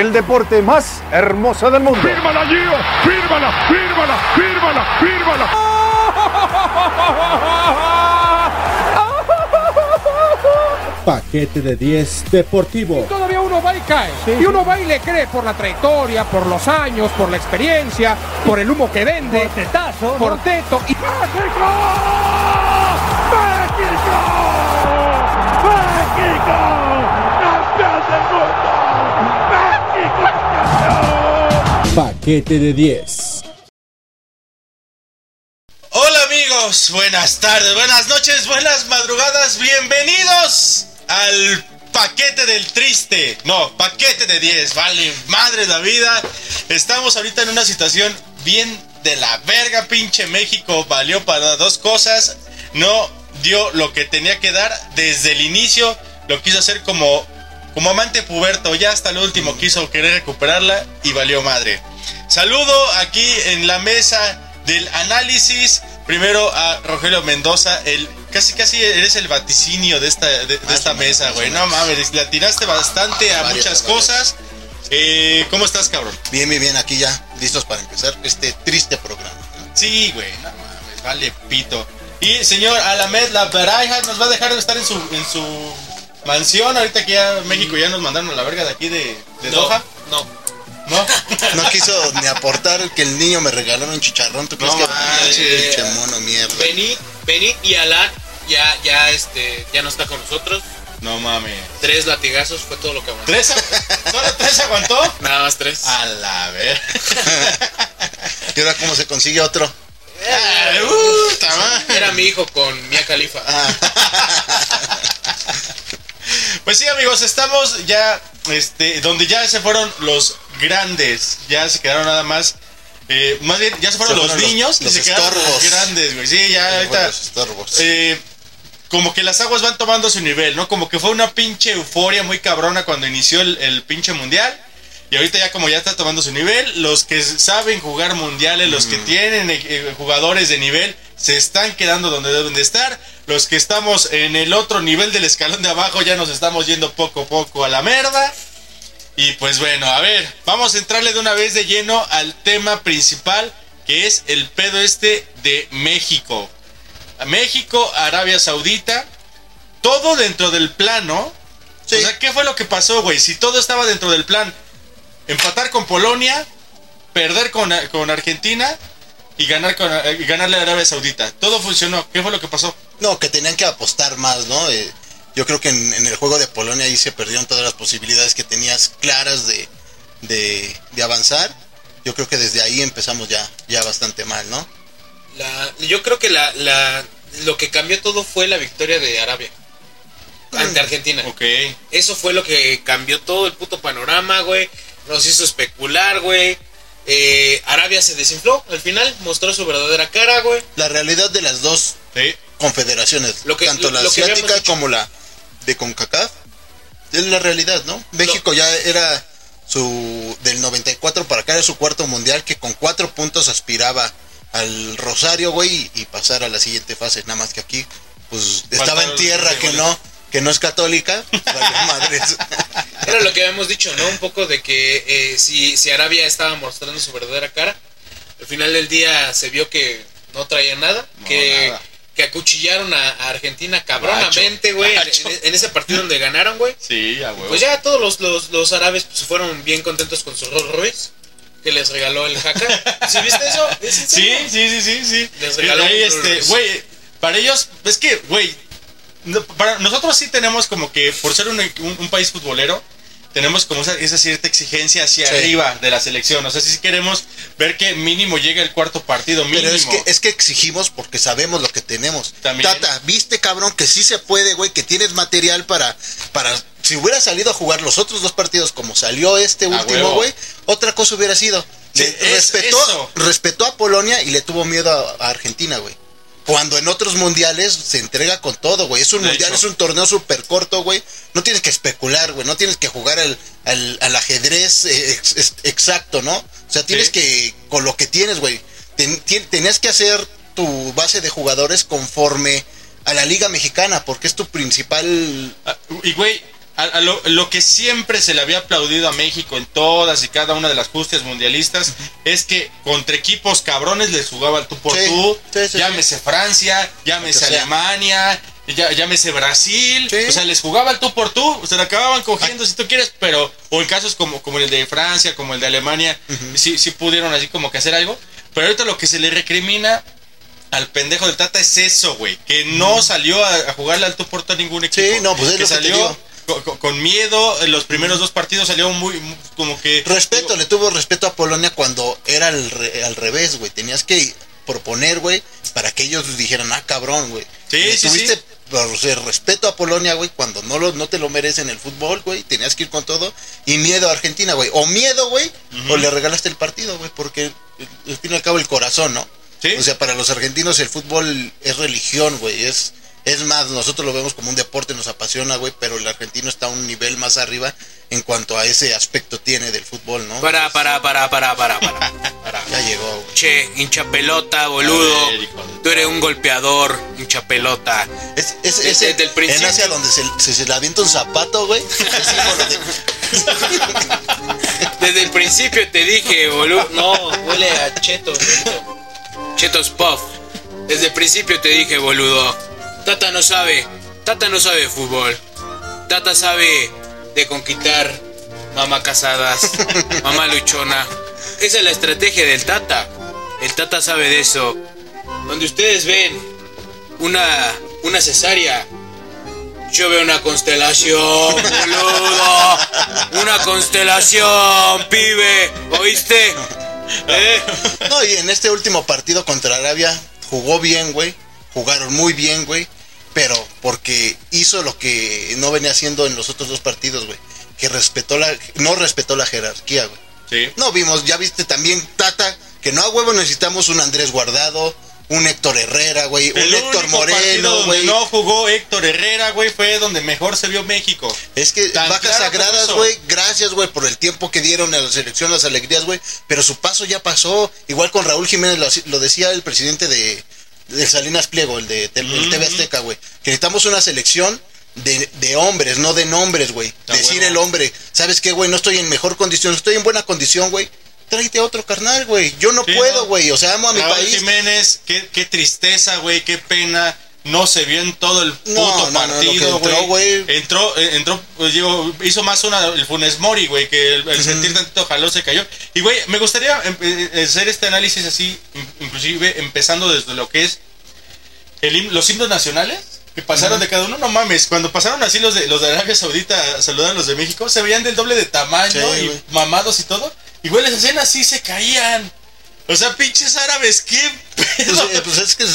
el deporte más hermoso del mundo. ¡Fírmala, Gio! ¡Fírmala! ¡Fírmala! ¡Fírmala! ¡Fírmala! Paquete de 10 Deportivo. Todavía uno va y cae. Y uno va y le cree por la trayectoria, por los años, por la experiencia, por el humo que vende. Por tetazo. Por teto. Y... ¡México! ¡México! ¡México! ¡Campeón del mundo! Paquete de 10. Hola amigos, buenas tardes, buenas noches, buenas madrugadas, bienvenidos al paquete del triste. No, paquete de 10, vale, madre la vida. Estamos ahorita en una situación bien de la verga, pinche México. Valió para dos cosas. No dio lo que tenía que dar desde el inicio. Lo quiso hacer como, como amante puberto. Ya hasta el último quiso querer recuperarla y valió madre. Saludo aquí en la mesa del análisis. Primero a Rogelio Mendoza, el casi casi eres el vaticinio de esta, de, de esta mesa, güey. No mames, le atinaste bastante a muchas cosas. Eh, ¿Cómo estás, cabrón? Bien, bien, bien, aquí ya, listos para empezar este triste programa. ¿no? Sí, güey, no mames, vale pito. Y señor Alamed La Baraja nos va a dejar de estar en su, en su mansión. Ahorita que ya México ya nos mandaron a la verga de aquí de, de Doha. No, ¿No? No quiso ni aportar que el niño me regaló un chicharrón. ¿Tú crees No que pinche mono mierda? Benit, Benit y Alan ya, ya, este, ya no está con nosotros. No mames. Tres latigazos fue todo lo que aguantó. ¿Tres? ¿Solo tres aguantó? Nada más tres. A la ver. ¿Y ahora cómo se consigue otro? Ah, puta madre. Era mi hijo con Mia Khalifa. Pues sí, amigos, estamos ya este, donde ya se fueron los grandes. Ya se quedaron nada más. eh, más bien, ya se fueron Se los fueron los- niños y los se quedaron los estorbos. grandes, güey. Sí, ya ahorita. Los estorbos. eh, como que las aguas van tomando su nivel, ¿no? Como que fue una pinche euforia muy cabrona cuando inició el, el pinche mundial. Y ahorita ya como ya está tomando su nivel, los que saben jugar mundiales, los que tienen eh, jugadores de nivel, se están quedando donde deben de estar. Los que estamos en el otro nivel del escalón de abajo ya nos estamos yendo poco a poco a la merda. Y pues bueno, a ver, vamos a entrarle de una vez de lleno al tema principal, que es el pedo este de México. México, Arabia Saudita, todo dentro del plano. Sí. O sea, ¿qué fue lo que pasó, güey? Si todo estaba dentro del plan, empatar con Polonia, perder con, con Argentina y ganar con, eh, y ganarle a Arabia Saudita. Todo funcionó. ¿Qué fue lo que pasó? No, que tenían que apostar más, ¿no? Eh, yo creo que en, en el juego de Polonia ahí se perdieron todas las posibilidades que tenías claras de, de, de avanzar. Yo creo que desde ahí empezamos ya, ya bastante mal, ¿no? La- yo creo que la, la, lo que cambió todo fue la victoria de Arabia ante Argentina. Ok. Eso fue lo que cambió todo el puto panorama, güey. Nos hizo especular, güey. Eh, Arabia se desinfló al final, mostró su verdadera cara, güey. La realidad de las dos Sí. confederaciones, Lo que- tanto la lo asiática como la de CONCACAF, es la realidad, ¿no? México ya era su del 94 para acá era su cuarto mundial que con cuatro puntos aspiraba al Rosario, güey, y, y pasar a la siguiente fase, nada más que aquí pues estaba en tierra que no que no es católica, valió madres. Era lo que habíamos dicho, ¿no? Un poco de que eh, si, si Arabia estaba mostrando su verdadera cara, al final del día se vio que no traía nada, No, que, nada. que acuchillaron a, a Argentina cabronamente, güey, en, ese partido donde ganaron, güey. Sí, a huevo. Pues ya todos los, los, los árabes pues, fueron bien contentos con su Rolls Royce que les regaló el Haka. ¿Sí viste eso? ¿Es en Sí, sí, sí, sí, sí. Les regaló este, güey, para ellos, es que, güey, no, para nosotros sí tenemos como que, por ser un, un- un país futbolero, tenemos como esa, esa cierta exigencia hacia Sí. arriba de la selección. O sea, si queremos ver que mínimo llega el cuarto partido, mínimo. Pero es que, es que exigimos porque sabemos lo que tenemos. También. Tata, viste cabrón que sí se puede, güey, que tienes material para, para, si hubiera salido a jugar los otros dos partidos como salió este último, güey, otra cosa hubiera sido. Sí, Le- es respetó, eso. respetó a Polonia y le tuvo miedo a, a Argentina, güey. Cuando en otros mundiales se entrega con todo, güey. Es un De mundial, hecho. es un torneo súper corto, güey. No tienes que especular, güey. No tienes que jugar al, al, al ajedrez eh, ex- ex- exacto, ¿no? O sea, tienes Sí. que, con lo que tienes, güey. ten- tenías que hacer tu base de jugadores conforme a la Liga Mexicana, porque es tu principal. Ah, Y, güey, a- a lo, lo que siempre se le había aplaudido a México en todas y cada una de las justas mundialistas es que contra equipos cabrones les jugaba el tú por Sí, tú. sí, sí, llámese Francia, llámese. Alemania, ya- llámese Brasil. O sea, les jugaba el tú por tú. Se la acababan cogiendo si tú quieres, pero. O en casos como, como el de Francia, como el de Alemania, sí, sí pudieron así como que hacer algo. Pero ahorita lo que se le recrimina al pendejo del Tata es eso, güey. Que no salió a, a jugarle al tú por tú a ningún equipo. Sí, no, pues es que lo que salió. Con, miedo. En los primeros dos partidos salió muy, muy- como que. Respeto, le tuvo respeto a Polonia cuando era al, re- al revés, güey. Tenías que proponer, güey, para que ellos dijeran, ah, cabrón, güey. Sí, Le sí, tuviste sí. o sea, respeto a Polonia, güey, cuando no, lo, no te lo merecen el fútbol, güey. Tenías que ir con todo. Y miedo a Argentina, güey. O miedo, güey, o le regalaste el partido, güey, porque al fin y al cabo el corazón, ¿no? Sí. O sea, para los argentinos el fútbol es religión, güey. Es, es más, nosotros lo vemos como un deporte, nos apasiona, güey, pero el argentino está a un nivel más arriba en cuanto a ese aspecto tiene del fútbol, ¿no? Para, para, para, para, para, para. para. Ya llegó, güey. Che, hincha pelota, boludo. Ver, Tú eres un golpeador, hincha pelota. Es, es, Desde- ese- desde el principio. En Asia donde se, se, se le avienta un zapato, güey. Es símbolo de- Desde el principio te dije, boludo. No, huele a chetos. cheto. Chetos Puff. Desde el principio te dije, boludo. Tata no sabe. Tata no sabe de fútbol. Tata sabe de conquistar mamá casadas, mamá luchona. Esa es la estrategia del Tata. El Tata sabe de eso. Donde ustedes ven una, una cesárea, yo veo una constelación, boludo. Una constelación, pibe. ¿Oíste? ¿Eh? No, y en este último partido contra Arabia jugó bien, güey. Jugaron muy bien, güey. Pero porque hizo lo que no venía haciendo en los otros dos partidos, güey. Que respetó la, no respetó la jerarquía, güey. Sí. No vimos, ya viste también, Tata, que no a huevo necesitamos un Andrés Guardado, un Héctor Herrera, güey, un El Héctor único Moreno, güey. no jugó Héctor Herrera, güey, fue donde mejor se vio México. Es que Tan vacas claro sagradas, güey, gracias, güey, por el tiempo que dieron a la selección, las alegrías, güey, pero su paso ya pasó. Igual con Raúl Jiménez, lo, lo decía el presidente de, de Salinas Pliego, el de Tel- el TV Azteca, güey, que necesitamos una selección de, de hombres, no de nombres, güey. Decir el hombre, ¿sabes qué, güey? No estoy en mejor condición, estoy en buena condición, güey. Tráete a otro carnal, güey. Yo no Sí, puedo, ¿no? güey. O sea, amo a mi Raúl país. Jiménez, qué, qué tristeza, güey, qué pena. No se vio en todo el puto No, no, no, lo que partido, entró, eh, entró, pues digo, hizo más una, el Funes Mori, güey, que el, el sentir tantito jaló se cayó. Y, güey, me gustaría em- eh, hacer este análisis así, in- inclusive empezando desde lo que es el los himnos nacionales que pasaron de cada uno. No mames, cuando pasaron así los de, los de Arabia Saudita a saludar a los de México, se veían del doble de tamaño Sí, y güey. mamados y todo. Y, güey, hacían así, se caían. O sea, pinches árabes, qué pedo. Pues, eh, pues es que es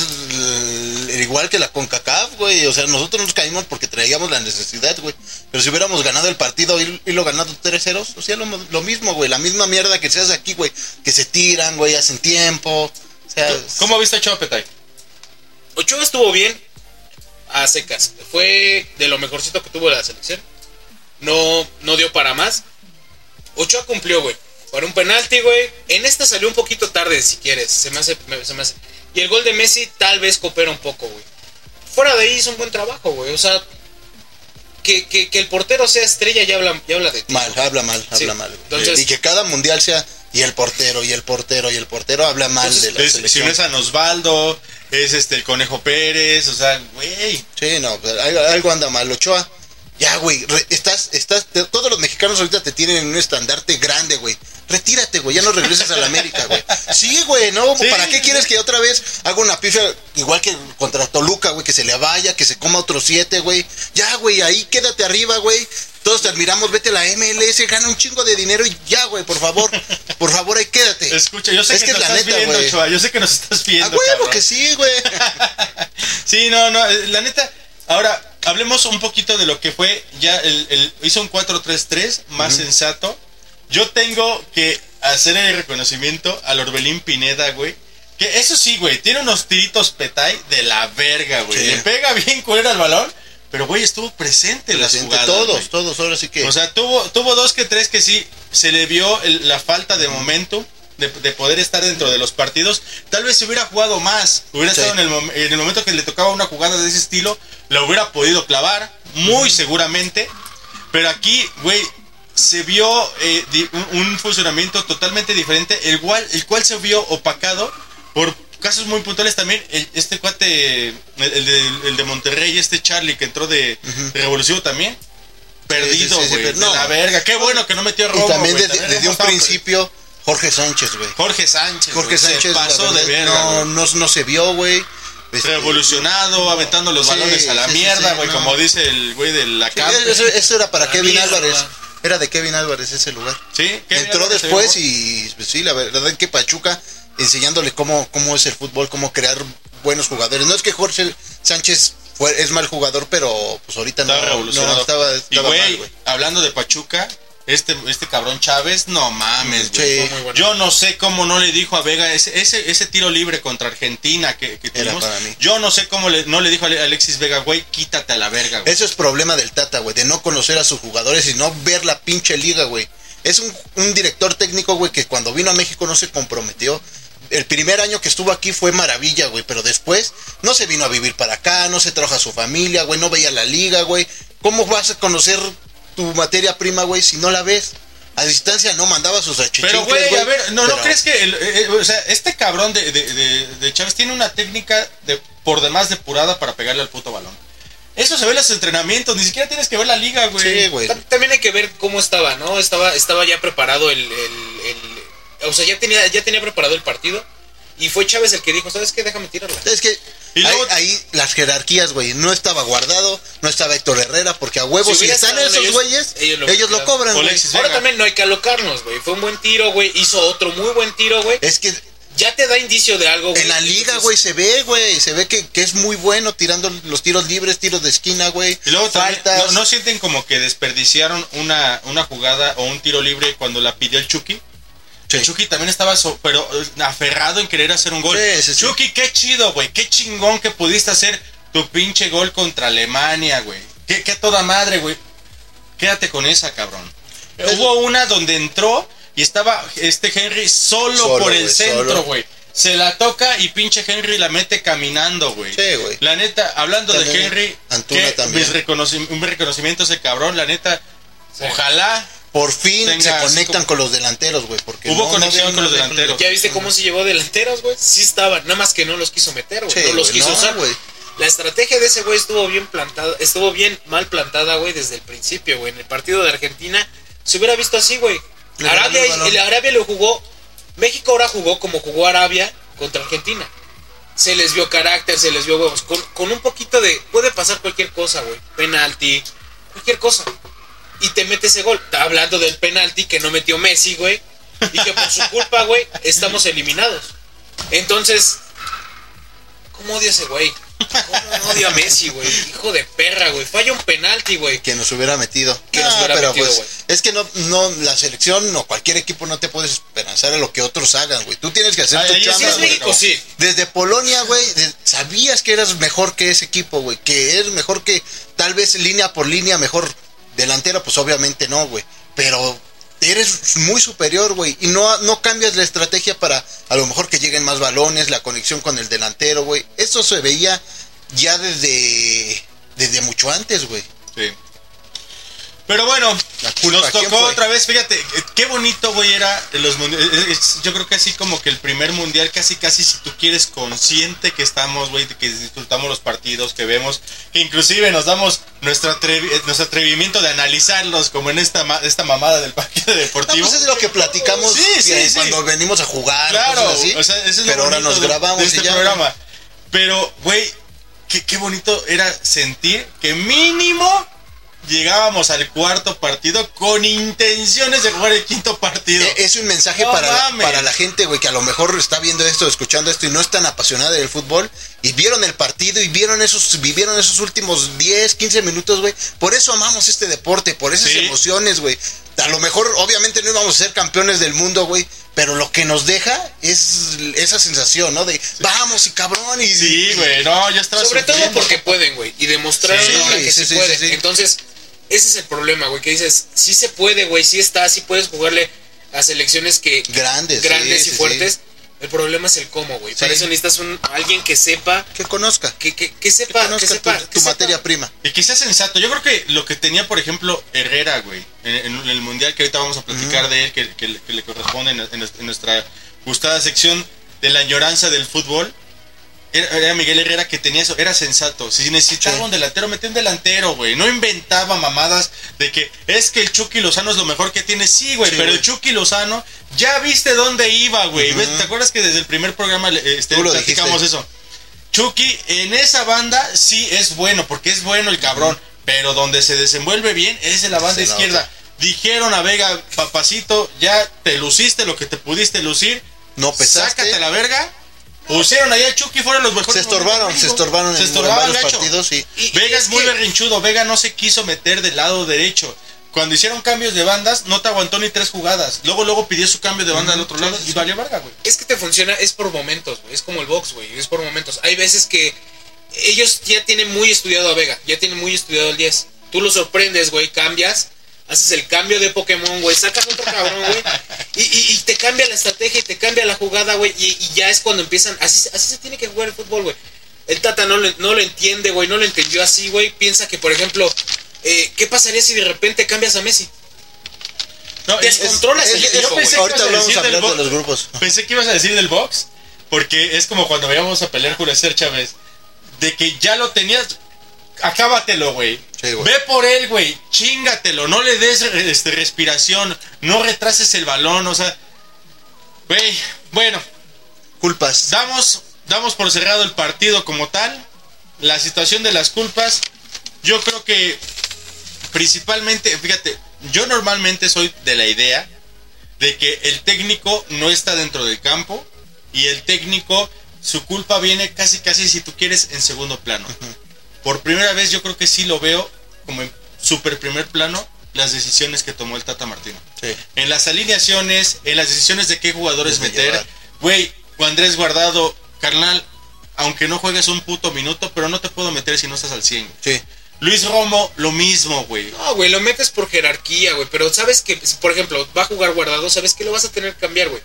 igual que la CONCACAF, güey. O sea, nosotros nos caímos porque traíamos la necesidad, güey. Pero si hubiéramos ganado el partido y, y lo ganado 3-0, o sea, lo, lo mismo, güey. La misma mierda que se hace aquí, güey. Que se tiran, güey, hacen tiempo. O sea, ¿Cómo viste a Chopetay? Ochoa estuvo bien a secas. Fue de lo mejorcito que tuvo la selección. No, no dio para más. Ochoa cumplió, güey. Para un penalti, güey. En esta salió un poquito tarde, si quieres. Se me hace, se me hace. Y el gol de Messi tal vez coopera un poco, güey. Fuera de ahí hizo un buen trabajo, güey. O sea, que, que, que el portero sea estrella ya habla, ya habla de ti. mal, habla mal, Sí. habla mal. güey. Entonces- y que cada mundial sea. Y el portero, y el portero, y el portero habla mal Entonces, de la Es- si selección. no es San Osvaldo, es este el Conejo Pérez, o sea, güey. Sí, no, algo anda mal. Ochoa, ya, güey, estás, estás, te- todos los mexicanos ahorita te tienen en un estandarte grande, güey. Retírate, güey, ya no regreses a la América, güey. Sí, güey, ¿no? Sí. ¿Para qué quieres que otra vez haga una pifia igual que contra Toluca, güey, que se le vaya, que se coma otros siete, güey? Ya, güey, ahí quédate arriba, güey. Todos te admiramos, vete a la MLS, gana un chingo de dinero y ya, güey, por favor. Por favor, ahí quédate. Escucha, yo sé Es que, que nos es la estás neta, viendo. Ochoa, yo sé que nos estás viendo. A huevo cabrón. que sí, güey. Sí, no, no, eh, la neta. Ahora, hablemos un poquito de lo que fue ya el. el- hizo un 4-3-3 más sensato. Yo tengo que hacer el reconocimiento al Orbelín Pineda, güey. Que eso sí, güey, tiene unos tiritos petay de la verga, güey. Sí. Le pega bien culero al balón, pero güey, estuvo presente en las jugadas. todos, todos, ahora sí que. O sea, tuvo, tuvo dos que tres que sí se le vio el- la falta de momento de, de poder estar dentro de los partidos. Tal vez si hubiera jugado más, hubiera Sí. estado en el, en el momento que le tocaba una jugada de ese estilo, la hubiera podido clavar, muy seguramente. Pero aquí, güey, se vio eh, un, un funcionamiento totalmente diferente, el cual, el cual se vio opacado por casos muy puntuales también. el- este cuate, el, el de, el de Monterrey, este Charlie que entró de, de Revolución también. Perdido, Sí, sí, sí, güey. de no. la verga. Qué bueno que no metió robo. Y también desde, un principio, Jorge Sánchez, güey. Jorge Sánchez. Jorge se Sánchez la pasó de verga. no, no, no se vio, güey. Este, Revolucionado, aventando los Sí, balones a la sí, mierda, güey, no. como dice el güey de la sí, camp. eso, eso era para La Kevin mierda. Álvarez. Era de Kevin Álvarez ese lugar. Sí, ¿qué Entró se después y pues, sí, la verdad es que Pachuca enseñándole cómo, cómo es el fútbol, cómo crear buenos jugadores. No es que Jorge Sánchez fue, es mal jugador, pero pues ahorita Estaba no, revolucionado. no estaba, y estaba mal, güey, güey. hablando de Pachuca, este, este cabrón Chávez, no mames, güey. Bueno. Yo no sé cómo no le dijo a Vega ese, ese, ese tiro libre contra Argentina que, que tuvimos. para mí. Yo no sé cómo le- no le dijo a Ale- Alexis Vega, güey, quítate a la verga, güey. Eso es problema del Tata, güey, de no conocer a sus jugadores y no ver la pinche liga, güey. Es un, un director técnico, güey, que cuando vino a México no se comprometió. El primer año que estuvo aquí fue maravilla, güey, pero después no se vino a vivir para acá, no se trajo a su familia, güey, no veía la liga, güey. ¿Cómo vas a conocer tu materia prima, güey, si no la ves? A distancia no mandaba sus achichincles, Pero, güey, a ver, ¿no, ¿no crees que, el- eh, eh, o sea, este cabrón de, de, de- de Chávez tiene una técnica de, por demás depurada para pegarle al puto balón? Eso se ve en los entrenamientos, ni siquiera tienes que ver la liga, güey. Sí, güey. Ta- También hay que ver cómo estaba, ¿no? Estaba, estaba ya preparado el, el- el- O sea, ya tenía, ya tenía preparado el partido. Y fue Chávez el que dijo, ¿sabes qué? Déjame tirarla. Es que Y luego- ahí, ahí las jerarquías, güey. No estaba guardado, no estaba Héctor Herrera, porque a huevos, Si están esos ellos, güeyes, ellos ellos lo- lo, cobran, güey. Ahora también no hay que alocarnos, güey. Fue un buen tiro, güey. Hizo otro muy buen tiro, güey. Es que Ya te da indicio de algo, güey. en la liga, güey, se ve, güey. Se ve que, que es muy bueno tirando los tiros libres, tiros de esquina, güey. Y luego también, faltas. ¿no, no sienten como que desperdiciaron una, una jugada o un tiro libre cuando la pidió el Chucky? Sí. Chucky también estaba so- pero eh, aferrado en querer hacer un gol. Sí. Chucky, qué chido, güey. Qué chingón que pudiste hacer tu pinche gol contra Alemania, güey. Qué, qué toda madre, güey. Quédate con esa, cabrón. Hubo una donde entró y estaba este Henry solo, Solo, por el centro, güey. Se la toca y pinche Henry la mete caminando, güey. Sí, güey. La neta, hablando de Henry, Antuna que también. mis reconoci- un reconocimiento a ese cabrón, la neta. Ojalá. Por fin Tenga se conectan como- con los delanteros, güey. Porque Hubo no- conexión con los delanteros. ¿Ya viste cómo se llevó delanteros, güey? Sí estaban, nada más que no los quiso meter, güey. Sí, no los quiso no, usar. güey. La estrategia de ese güey estuvo bien plantada, estuvo bien mal plantada, güey, desde el principio, güey. En el partido de Argentina se hubiera visto así, güey. Arabia, el Arabia lo jugó, México ahora jugó como jugó Arabia contra Argentina. Se les vio carácter, se les vio huevos. Con, con un poquito de. Puede pasar cualquier cosa, güey. Penalti, cualquier cosa. Y te mete ese gol. Está hablando del penalti que no metió Messi, güey. Y que por su culpa, güey, estamos eliminados. Entonces, ¿cómo odia ese güey? ¿Cómo odia a Messi, güey? Hijo de perra, güey. Falla un penalti, güey. que nos hubiera metido. Que nos Ah, hubiera pero metido, pues güey. es que no, no, la selección o cualquier equipo no te puedes esperanzar a lo que otros hagan, güey. Tú tienes que hacer Ay, tu sí chamba, Si es güey. México, sí. Desde Polonia, güey, de- sabías que eras mejor que ese equipo, güey. Que eres mejor que tal vez línea por línea, mejor delantera, pues obviamente no, güey. Pero eres muy superior, güey. Y no, no cambias la estrategia para a lo mejor que lleguen más balones, la conexión con el delantero, güey. Eso se veía ya desde, desde mucho antes, güey. Sí. Pero bueno, nos ¿quién tocó otra vez, fíjate, eh, qué bonito, güey, era los mundiales. Es- Yo creo que así como que el primer mundial, casi, casi, si tú quieres, consciente que estamos, güey, que disfrutamos los partidos, que vemos, que inclusive nos damos nuestro, atrevi- eh, nuestro atrevimiento de analizarlos, como en esta, ma- esta mamada del paquete No, deportivo. pues es lo que platicamos Sí, sí, eh, sí. cuando venimos a jugar, Claro, así. o sea, eso es lo pero ahora nos de- grabamos de este y ya. programa. Pero, güey, qué, qué bonito era sentir que mínimo llegábamos al cuarto partido con intenciones de jugar el quinto partido. Eh, Es un mensaje No para, la, para la gente, güey, que a lo mejor está viendo esto, escuchando esto y no es tan apasionada del fútbol y vieron el partido y vieron esos, vivieron esos últimos 10, 15 minutos, güey. Por eso amamos este deporte, por esas Sí. emociones, güey. A lo mejor, obviamente, no íbamos a ser campeones del mundo, güey. Pero lo que nos deja es esa sensación, ¿no? De vamos y cabrón y. sí, güey, no, yo estaba Sobre todo porque pueden, güey. Y demostraron Sí, que sí, sí, sí, pueden. sí, sí. Entonces, ese es el problema, güey. Que dices, sí se puede, güey. Sí está, sí puedes jugarle a selecciones que Grandes, grandes sí, y sí. fuertes. El problema es el cómo, güey. Sí. Para eso necesitas un, alguien que sepa, Que conozca. que, que, que sepa, que conozca sepa, tu, que tu sepa. materia prima. Y que sea sensato. Yo creo que lo que tenía, por ejemplo, Herrera, güey, en, en el mundial que ahorita vamos a platicar de él, que, que- que le corresponde en, en- en nuestra gustada sección de la añoranza del fútbol. Era, era Miguel Herrera que tenía eso, era sensato. Si necesitaba Sí. un delantero, metía un delantero, güey. No inventaba mamadas de que es que el Chucky Lozano es lo mejor que tiene. Sí, güey, Sí, pero el Chucky Lozano ya viste dónde iba, güey. ¿Te acuerdas que desde el primer programa este, platicamos dijiste. eso? Chucky en esa banda sí es bueno, porque es bueno el cabrón, pero donde se desenvuelve bien es en la banda Se izquierda. nota. Dijeron a Vega, papacito, ya te luciste lo que te pudiste lucir, No pesaste. sácate la verga. Pusieron ahí a Chucky fueron los mejores. Se estorbaron, se estorbaron se en, en estorbaron varios gacho. partidos y Y- y Vega es muy que- berrinchudo, Vega no se quiso meter del lado derecho. Cuando hicieron cambios de bandas, no te aguantó ni tres jugadas. Luego, luego pidió su cambio de banda al otro lado y valió verga, güey. Es que te funciona, es por momentos, güey. Es como el box, güey. Es por momentos. Hay veces que ellos ya tienen muy estudiado a Vega, ya tienen muy estudiado el 10. Tú lo sorprendes, güey, cambias, haces el cambio de Pokémon, güey, sacas otro cabrón, güey, y, y- y te cambia la estrategia y te cambia la jugada, güey, y, y ya es cuando empiezan. Así, así se tiene que jugar el fútbol, güey. El Tata no lo, no lo entiende, güey, no lo entendió así, güey. Piensa que, por ejemplo, eh, ¿qué pasaría si de repente cambias a Messi? No, es- Descontrolas es- el yo equipo, pensé ahorita ibas a vamos decir a hablar de los grupos. Pensé que ibas a decir del box, porque es como cuando veíamos a pelear Julio César Chávez, de que ya lo tenías, acábatelo, güey. Sí. Ve por él, güey, chingatelo, no le des este, respiración, no retrases el balón, o sea, güey, bueno, Culpas. damos, damos por cerrado el partido como tal, la situación de las culpas, yo creo que principalmente, fíjate, yo normalmente soy de la idea de que el técnico no está dentro del campo y el técnico, su culpa viene casi, casi, si tú quieres, en segundo plano. Por primera vez yo creo que sí lo veo como en super primer plano las decisiones que tomó el Tata Martino. Sí. En las alineaciones, en las decisiones de qué jugadores Desde meter. Güey, Andrés Guardado, carnal, aunque no juegues un puto minuto, pero no te puedo meter si no estás al 100. güey. Sí. Luis Romo, lo mismo, güey. No, güey, lo metes por jerarquía, güey. Pero sabes que, si, por ejemplo, va a jugar guardado, sabes que lo vas a tener que cambiar, güey.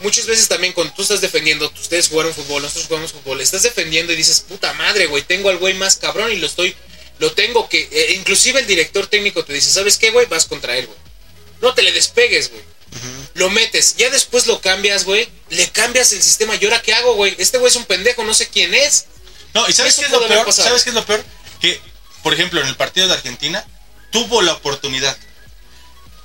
Muchas veces también cuando tú estás defendiendo, ustedes jugaron fútbol, nosotros jugamos fútbol, estás defendiendo y dices, puta madre, güey, tengo al güey más cabrón y lo estoy, lo tengo que, eh, inclusive el director técnico te dice, ¿sabes qué, güey? Vas contra él, güey. No te le despegues, güey. Lo metes, ya después lo cambias, güey. Le cambias el sistema. ¿Y ahora qué hago, güey? Este güey es un pendejo, no sé quién es. No, y ¿sabes qué es lo peor? ¿Sabes qué es lo peor? Que, por ejemplo, en el partido de Argentina, tuvo la oportunidad.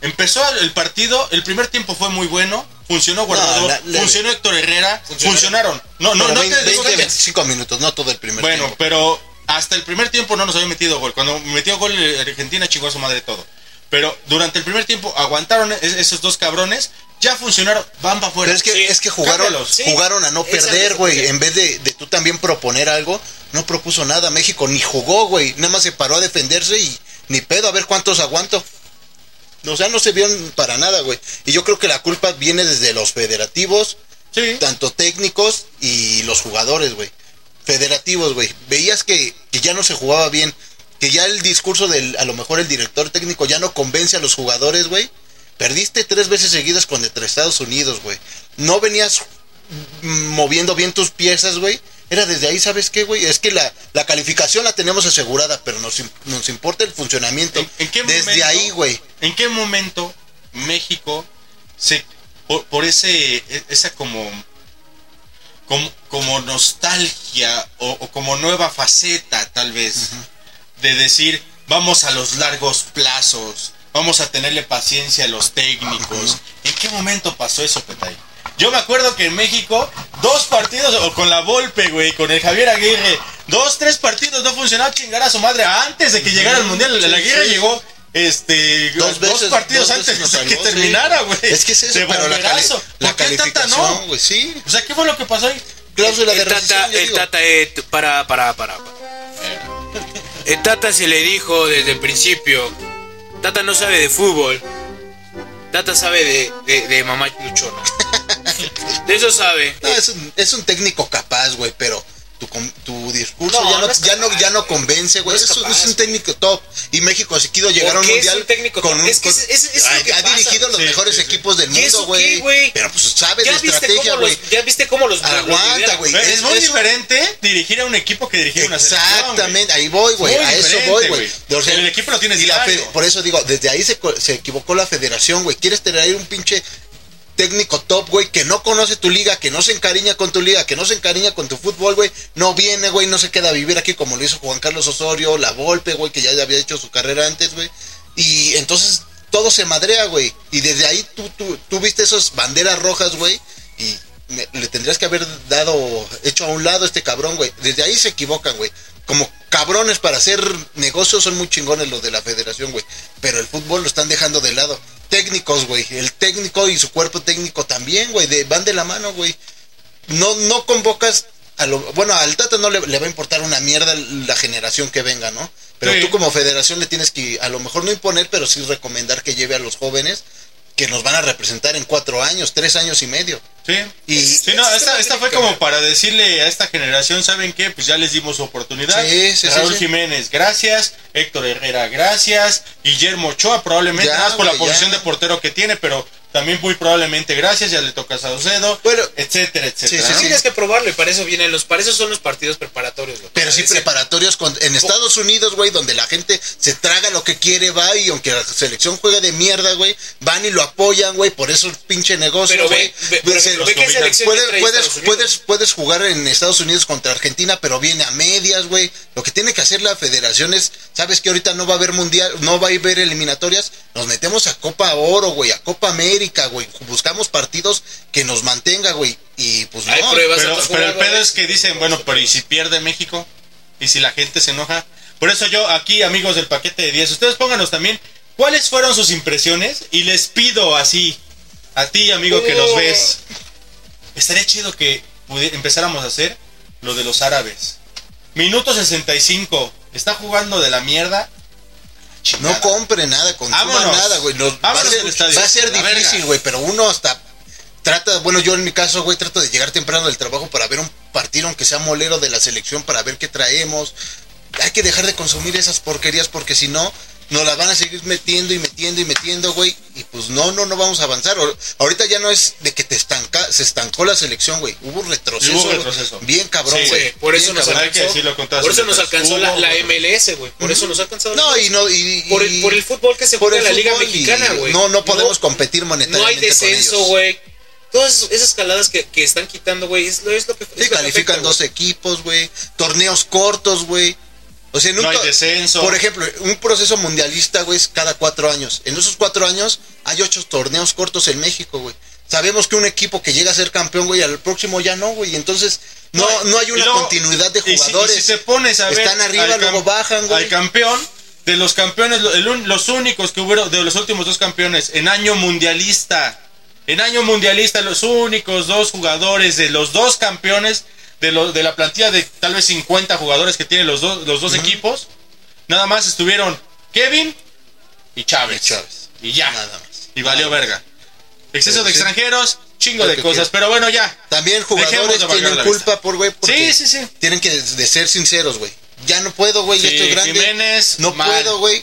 Empezó el partido, el primer tiempo fue muy bueno, funcionó Guardado, la- la- funcionó Héctor Herrera, Funcionaron. funcionaron. No, no, Pero no 20, te digo 20, que- 25 minutos, no todo el primer Bueno, tiempo. pero hasta el primer tiempo no nos había metido gol. Cuando metió gol eh, Argentina chingó a su madre todo. Pero durante el primer tiempo aguantaron es- esos dos cabrones, ya funcionaron, van para afuera. Pero es que, Sí, es que jugaron, cámbialos, jugaron a no perder, güey. En vez de, de tú también proponer algo, no propuso nada. México ni jugó, güey. Nada más se paró a defenderse y ni pedo, a ver cuántos aguanto. O sea, no se vieron para nada, güey. Y yo creo que la culpa viene desde los federativos, Sí. tanto técnicos y los jugadores, güey. Federativos, güey. Veías que, que ya no se jugaba bien. Que ya el discurso del, a lo mejor el director técnico ya no convence a los jugadores, güey. Perdiste tres veces seguidas contra Estados Unidos, güey. No venías moviendo bien tus piezas, güey. Era desde ahí, ¿sabes qué, güey? Es que la, la calificación la tenemos asegurada, pero nos, nos importa el funcionamiento. ¿En, en qué desde momento- ahí, güey. ¿En qué momento México se por, por ese e- esa como como, como nostalgia o, o como nueva faceta tal vez de decir vamos a los largos plazos, vamos a tenerle paciencia a los técnicos? ¿En qué momento pasó eso, Petay? Yo me acuerdo que en México, dos partidos, o con la Volpe, güey, con el Javier Aguirre, dos, tres partidos no funcionaba chingar a su madre antes de que llegara el Mundial. La Aguirre sí. llegó, este, Dos veces, partidos dos antes de que terminara, güey. Es que es eso, De pero la, cali- la ¿Por qué Tata calificación, no? güey, sí. O sea, ¿qué fue lo que pasó ahí? Cláusula de el Tata, rescisión, yo el digo. Tata, eh, para, para, para. para. El Tata se le dijo desde el principio, Tata no sabe de fútbol, Tata sabe de, de, de mamá luchona. De eso sabe. No, es un, es un técnico capaz, güey, pero tu, tu discurso No, ya, no, no está ya, no, capaz, ya no convence, güey. No es es, un- es capaz, un técnico top. Y México si quiso llegar a un ¿Por qué es mundial un técnico con top? un. Es que es- es- lo que ha pasa. dirigido los Sí, mejores sí, sí. equipos del ¿Y eso mundo, güey. güey? Pero pues sabe de ¿Ya viste, estrategia, cómo güey. los, ¿Ya viste cómo los Aguanta, güey. Es, Es- muy diferente dirigir a un equipo que dirigir una selección. Exactamente, ahí voy, güey. A eso diferente, voy, güey. O sea, El equipo lo tienes y la Por eso digo, desde ahí se, se equivocó la federación, güey. Quieres tener ahí un pinche técnico top, güey, que no conoce tu liga, que no se encariña con tu liga, que no se encariña con tu fútbol, güey. No viene, güey, no se queda a vivir aquí como lo hizo Juan Carlos Osorio, La Volpe, güey, que ya había hecho su carrera antes, güey. Y entonces todo se madrea, güey. Y desde ahí tú, tú, tú viste esas banderas rojas, güey. Y le tendrías que haber dado, hecho a un lado a este cabrón, güey. Desde ahí se equivocan, güey. Como cabrones para hacer negocios son muy chingones los de la federación, güey. Pero el fútbol lo están dejando de lado. Técnicos, güey. El técnico y su cuerpo técnico también, güey. de- van de la mano, güey. No, no convocas a lo, bueno, al Tata no le, le va a importar una mierda la generación que venga, ¿no? Pero Sí. tú como federación le tienes que, a lo mejor no imponer, pero sí recomendar que lleve a los jóvenes que nos van a representar en cuatro años, tres años y medio. Sí. Y- Sí, no, esta, esta fue como para decirle a esta generación, ¿saben qué? Pues ya les dimos su oportunidad. Sí, sí, Raúl. Jiménez, gracias. Héctor Herrera, gracias. Guillermo Ochoa, probablemente, Ya, más por la posición ya. de portero que tiene, pero también muy probablemente gracias. Ya le toca a Saucedo, Bueno, etcétera, etcétera. sí, ¿no? sí. Tienes que probarlo y para eso vienen los, para eso son los partidos preparatorios. Pero sí preparatorios con- en Estados Unidos, güey, donde la gente se traga lo que quiere, va, y aunque la selección juegue de mierda, güey, van y lo apoyan, güey, por eso el pinche negocio, Pero güey. ve, ve, por Se- ejemplo, ve qué combina. selección Puedes, puedes, puedes, puedes jugar en Estados Unidos contra Argentina, pero viene a medias, güey. Lo que tiene que hacer la federación es, sabes que ahorita no va a haber mundial, no va a haber eliminatorias, nos metemos a Copa Oro, güey, a Copa América, güey. Buscamos partidos que nos mantenga, güey. Y pues Hay no. pruebas de Pero, pero el pedo es que dicen, bueno, pero ¿y si pierde México? ¿Y si la gente se enoja? Por eso yo aquí, amigos del paquete de 10, ustedes pónganos también cuáles fueron sus impresiones y les pido así, a ti, amigo, que Oh. nos ves, estaría chido que empezáramos a hacer lo de los árabes. Minuto 65, está jugando de la mierda. No compre nada, consuma Vámonos. nada, güey. Nos- Va a ser, va a ser difícil, güey, pero uno hasta trata, bueno, yo en mi caso, güey, trato de llegar temprano del trabajo para ver un partido, aunque sea molero de la selección, para ver qué traemos. Hay que dejar de consumir esas porquerías porque si no, nos las van a seguir metiendo y metiendo y metiendo, güey. Y pues no, no, no vamos a avanzar. Ahor- Ahorita ya no es de que te estanca, se estancó la selección, güey. Hubo un retroceso. Hubo un retroceso. Bien cabrón, güey. Sí, por eso nos alcanzó. Por eso nos la, MLS, güey. Por eso nos alcanzó. No, y no, y, por, el, por el fútbol que se juega en la Liga Mexicana, güey. No, no podemos competir No monetariamente hay descenso, güey. Todas esas caladas que, que están quitando, güey, es, lo- es lo que. es Sí, lo que califican afecta, dos equipos, güey. Torneos cortos, güey. O sea, No hay descenso. Por ejemplo, un proceso mundialista, güey, es cada cuatro años. En esos cuatro años hay ocho torneos cortos en México, güey. Sabemos que un equipo que llega a ser campeón, güey, al próximo ya no, güey. Entonces, no, no hay una luego- continuidad de y si- y jugadores. si, te pones a ver. Están arriba, luego bajan, güey. Al campeón, de los campeones, el los únicos que hubieron, de los últimos dos campeones, en año mundialista. En año mundialista, los únicos dos jugadores de los dos campeones, de, lo- de la plantilla de tal vez 50 jugadores que tienen los, dos los dos equipos, nada más estuvieron Kevin y Chávez. Y Chávez. Y ya. Nada más. Y valió verga. Exceso Pero de sí. extranjeros, chingo de cosas. Pero bueno, ya. También jugadores de tienen culpa por, güey, Sí, sí, sí. tienen que de ser sinceros, güey. Ya no puedo, güey, ya Sí, estoy grande. Jiménez, no mal. puedo, güey.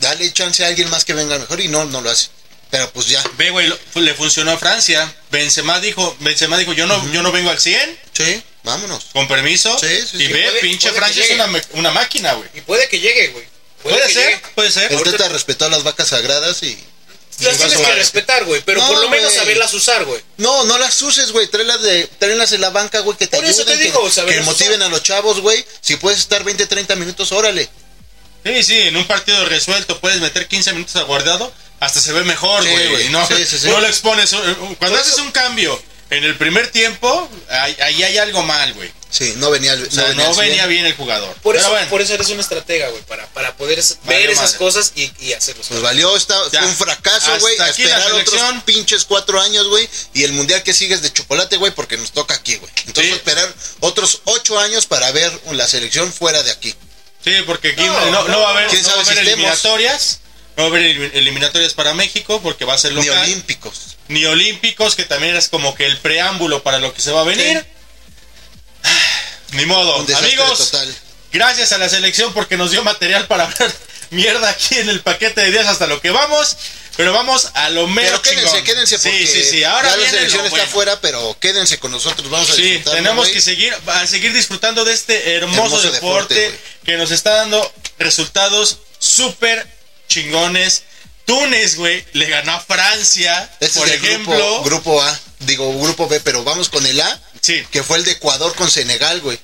Dale chance a alguien más que venga mejor y no, no lo hace. Pero pues ya. Ve, güey, lo- le funcionó a Francia. Benzema dijo, Benzema dijo, yo no, yo no vengo al 100, Sí, vámonos. con permiso. Sí, sí, y sí. ve, Puede- pinche puede que Francia es una, una máquina, güey. Y puede que llegue, güey. Puede, que ser, llegue. puede ser. El Ahorita- Teta respetó a las vacas sagradas y. Las tienes que respetar, güey. Pero No, por lo menos saberlas usar, güey. No, no las uses, güey. Tráelas, de, tráelas en la banca, güey, que te Por eso ayuden. te que- digo, que, saberlas motiven usar. a los chavos, güey. Si puedes estar 20, 30 minutos, órale. Sí, sí, en un partido resuelto puedes meter 15 minutos aguardado, hasta se ve mejor, Sí, güey. güey. y no, Sí, sí, sí. no lo expones. eh, Cuando Por haces un cambio en el primer tiempo, ahí, ahí hay algo mal, güey. Sí, no venía, O sea, no, venía bien el jugador. Por Pero eso, bueno, por eso eres una estratega, güey. Para, para poder Valió ver esas madre. cosas y, y hacerlos. Pues valió, esta, fue un fracaso, güey. la Esperar selección. otros pinches cuatro años, güey. Y el mundial que sigue es de chocolate, güey, porque nos toca aquí, güey. Entonces Sí. esperar otros ocho años para ver la selección fuera de aquí. sí, porque aquí No, no, no, no, va a haber, quién no va a sabe haber si estemos. eliminatorias. No va a haber elim- eliminatorias para México porque va a ser Ni local. olímpicos. ni olímpicos, que también es como que el preámbulo para lo que se va a venir. Ni modo. Amigos, total. gracias a la selección porque nos dio material para hablar mierda aquí en el paquete de días hasta lo que vamos. Pero vamos a lo mero Pero quédense, chingón. quédense porque sí, sí, sí. Ahora ya la selección está bueno. afuera, pero quédense con nosotros, vamos a Sí, tenemos que seguir, a seguir disfrutando de este hermoso, Hermoso deporte, deporte, que nos está dando resultados súper chingones. Túnez, güey, le ganó a Francia, Este por es el ejemplo. grupo, grupo A, digo grupo B, pero vamos con el A, Sí. que fue el de Ecuador con Senegal, güey.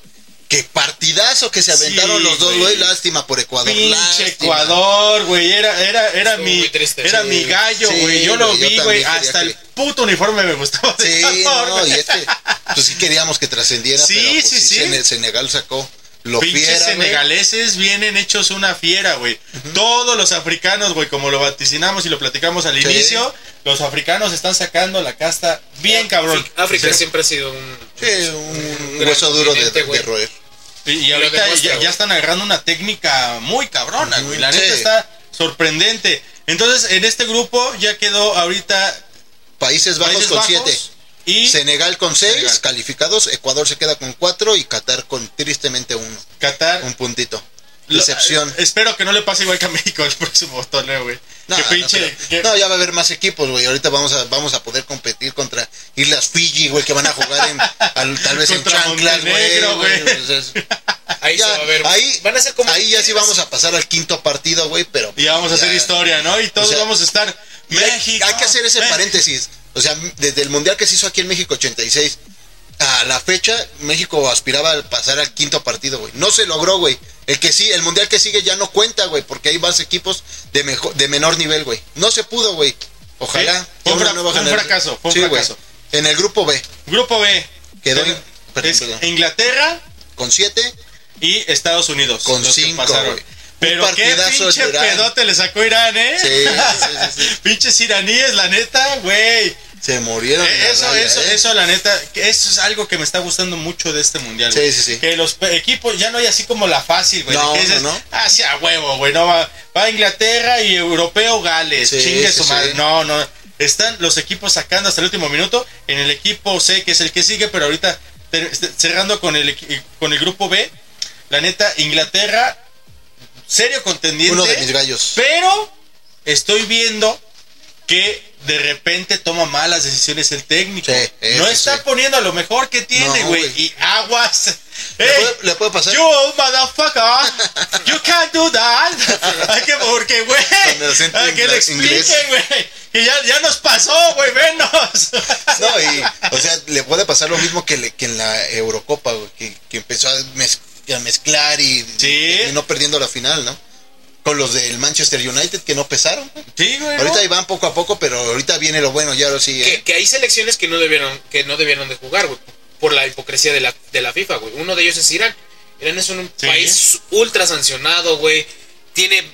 Qué partidazo que se aventaron Sí, los dos, güey. Lástima por Ecuador. Pinche lástima. Ecuador, güey, era, era, era Estuvo mi, muy triste. era Sí, mi gallo, sí, güey. yo lo yo vi, güey. Hasta que- el puto uniforme me gustaba. Sí, Ecuador, no, y es que pues sí queríamos que trascendiera, Sí, pero pues, sí, sí. Sene- Senegal sacó lo Pinches fiera, senegaleses vienen hechos una fiera, güey. Todos los africanos, güey, como lo vaticinamos y lo platicamos al Sí. inicio, los africanos están sacando la casta bien cabrón. África Sí. siempre ha sido un. Sí, un gran hueso duro de, roer. Y, ahorita demuestra, ya, están agarrando una técnica muy cabrona, güey. La Sí. neta está sorprendente. Entonces, en este grupo ya quedó ahorita Países Bajos Países con Bajos 7. Y Senegal con 6 Senegal. calificados, Ecuador se queda con 4 y Qatar con tristemente uno. Qatar. Un puntito. Decepción. eh, espero que no le pase igual que a México el próximo torneo, güey. No, que no, pinche. pero- que- no, ya va a haber más equipos, güey. Ahorita vamos a, vamos a poder competir contra Islas Fiji, güey, que van a jugar en, al- tal vez en chanclas, güey. Ahí ya, se va a ver. ahí, van a ser como. ahí ya sí vamos a pasar al quinto partido, güey, pero... y vamos a hacer historia, ¿no? Y todos O sea, vamos a estar. México. Hay que hacer ese México. paréntesis. O sea, desde el Mundial que se hizo aquí en México 86 a la fecha, México aspiraba a pasar al quinto partido, güey. No se logró, güey. El que sí, el Mundial que sigue ya no cuenta, güey, porque hay más equipos de, mejor, de menor nivel, güey. No se pudo, güey. Ojalá. Fue un fracaso, fue un fracaso. En el grupo B. Grupo B. Quedó en. Inglaterra. Con 7. Y Estados Unidos. Con 5. Pero qué pinche pedote le sacó Irán, ¿eh? Sí, sí, sí. Pinches iraníes, la neta, güey. se murieron. la Eso, raya, eso, ¿eh? eso, la neta, eso es algo que me está gustando mucho de este mundial. Sí, sí, sí. Que los equipos ya no hay así como la fácil, güey. No, no, no. Ah, sí, a huevo, güey. No va, va Inglaterra y europeo Gales. Sí, chingue sí, su sí. madre. No, no. Están los equipos sacando hasta el último minuto. En el equipo C, que es el que sigue, pero ahorita ter- cerrando con el, con el grupo B. La neta, Inglaterra, serio contendiente. Uno de mis gallos. Pero estoy viendo que de repente toma malas decisiones el técnico. Sí, no está sí. poniendo a lo mejor que tiene, No, güey. güey. y aguas. ¿Le Ey, puede, le puede pasar? You motherfucker, you can't do that. Hay que, porque, güey, que le expliquen, güey. Que ya, ya nos pasó, güey, venos. No, y, o sea, le puede pasar lo mismo que, le- que en la Eurocopa, güey, que, que empezó a, mez- a mezclar y, Sí. y no perdiendo la final, ¿no? Con los del Manchester United que no pesaron. Sí, güey. Ahorita ahí van poco a poco, pero ahorita viene lo bueno, ya ahora sí. ¿eh? Que, hay selecciones que no debieron, que no debieron de jugar, güey. Por la hipocresía de la, de la FIFA, güey. Uno de ellos es Irán. Irán es un Sí. país ultra sancionado, güey. Tiene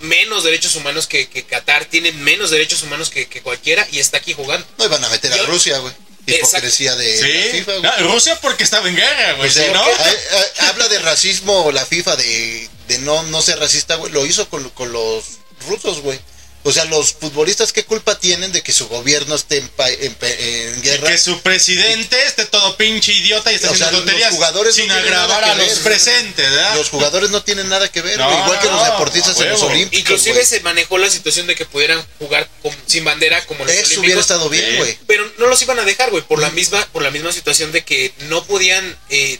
menos derechos humanos que, que Qatar, tiene menos derechos humanos que, que cualquiera y está aquí jugando. No iban a meter a Rusia, güey. Hipocresía de Sí. la FIFA, güey. No, Rusia porque estaba en guerra, güey. O sea, ¿sí, no? eh, habla de racismo la FIFA de, de no, no ser racista, güey. Lo hizo con, con los rusos, güey. O sea, los futbolistas, ¿qué culpa tienen de que su gobierno esté en, pa- en pe- en Y guerra? que su presidente esté todo pinche idiota y está O sea, haciendo los tonterías jugadores no sin tienen agravar a los ver. presentes, ¿verdad? Los jugadores no tienen nada que ver, No, igual que los no, deportistas en los olímpicos. Inclusive se manejó la situación de que pudieran jugar con- sin bandera como los Eso hubiera olímpicos. estado bien, güey. Pero no los iban a dejar, güey, por la misma, por la misma situación de que no podían, eh,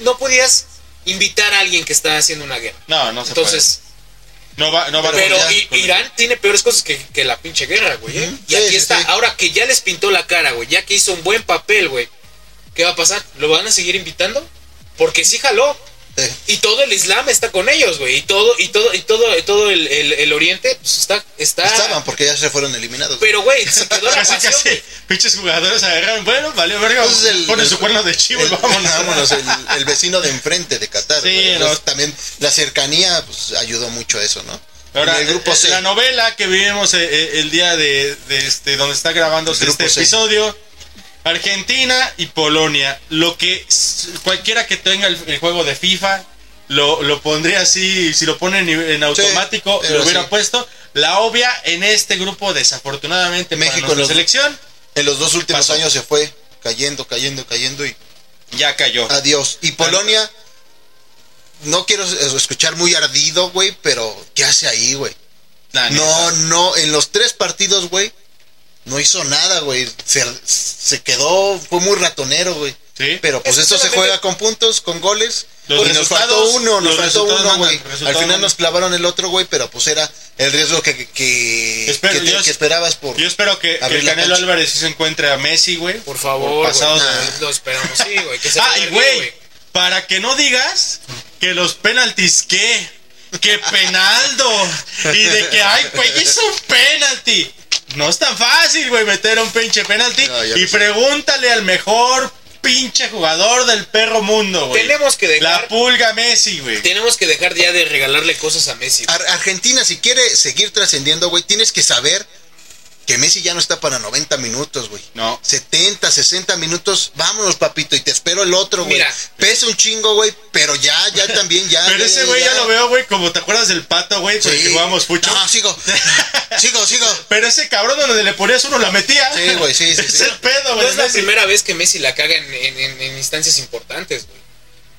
no podías invitar a alguien que está haciendo una guerra. No, no se Entonces, puede. No va, no va a pero Irán tiene peores cosas que, que la pinche guerra, güey. ¿eh? Y Sí, aquí sí, está, sí. ahora que ya les pintó la cara, güey, ya que hizo un buen papel, güey, ¿qué va a pasar? ¿Lo van a seguir invitando? Porque sí jaló. Y todo el Islam está con ellos, güey. Y todo, y todo, y todo, y todo el, el- el Oriente, pues está, está. Estaban porque ya se fueron eliminados. Pero, güey, se quedó la Casi, pasión, casi. güey. Pinches jugadores agarraron. Bueno, valió verga. Ponen su cuerno de chivo y vámonos. vámonos, el, el vecino de enfrente de Qatar. Sí, güey. Entonces, no. También la cercanía pues, ayudó mucho a eso, ¿no? Ahora, el grupo eh, C. la novela que vivimos eh, eh, el día de, de este donde está grabándose este C. episodio, Argentina y Polonia. Lo que cualquiera que tenga el, el juego de FIFA lo, lo pondría así, si lo pone en, en automático, lo hubiera sí. puesto. La obvia en este grupo, desafortunadamente, México para nuestra los- selección. En los dos últimos Pasó. años se fue cayendo, cayendo, cayendo y Ya cayó. Adiós. Y Polonia, no quiero escuchar muy ardido, güey, pero ¿qué hace ahí, güey? No, no, en los tres partidos, güey, no hizo nada, güey. Se, se quedó, fue muy ratonero, güey. Sí. Pero pues Es que esto se juega con puntos, con goles. Los y nos resultados- faltó uno, nos faltó uno, güey. Al final mandan. nos clavaron el otro, güey, pero pues era el riesgo que, que, que, Espero- que te- yo- que esperabas por... Yo espero que, que Canelo. Álvarez sí se encuentre a Messi, güey. Por favor, pasados de- Lo esperamos, sí, güey. Que se Ah, y largue, güey, para que no digas que los penaltis, ¿qué? Que penaldo. Y de que, ay, güey, es un penalti. No es tan fácil, güey, meter un pinche penalti. No, y sé. pregúntale al mejor pinche jugador del perro mundo, güey. Tenemos que dejar- La pulga Messi, güey. Tenemos que dejar ya de regalarle cosas a Messi. Ar- Argentina, si quiere seguir trascendiendo, güey, tienes que saber que Messi ya no está para 90 minutos, güey. No. 70, 60 minutos, vámonos, papito, y te espero el otro, güey. Mira. Pesa un chingo, güey, pero ya, ya también, ya. Pero ese güey ya lo veo, güey, como te acuerdas del pato, güey, el que jugábamos fucho. No, sigo, sigo, sigo. Pero ese cabrón donde le ponías uno la metía. Sí, güey, sí, sí, Es sí. el pedo, No güey. es la Messi. primera vez que Messi la caga en, en- en- en instancias importantes, güey.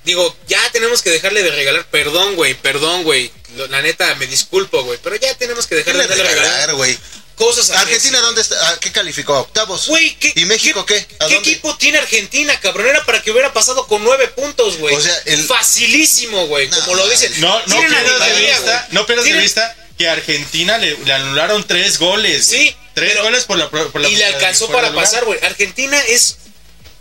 Digo, ya tenemos que dejarle de regalar. Perdón, güey, perdón, güey. La neta, me disculpo, güey. Pero ya tenemos que ¿Qué dejarle le de regalar, güey? Cosas a Argentina, Messi. ¿dónde está? ¿A ¿Qué calificó? ¿A octavos? Güey, ¿qué, ¿Y México qué? ¿A ¿Qué dónde? equipo tiene Argentina, cabrón? Era para que hubiera pasado con nueve puntos, güey. O sea, el- Facilísimo, güey, No, como lo dicen. No, no pierdas de vista, no pierdas de vista que a Argentina le, le anularon tres goles. Sí, Tres pero- goles por la, por la Y le alcanzó para pasar, güey. Argentina es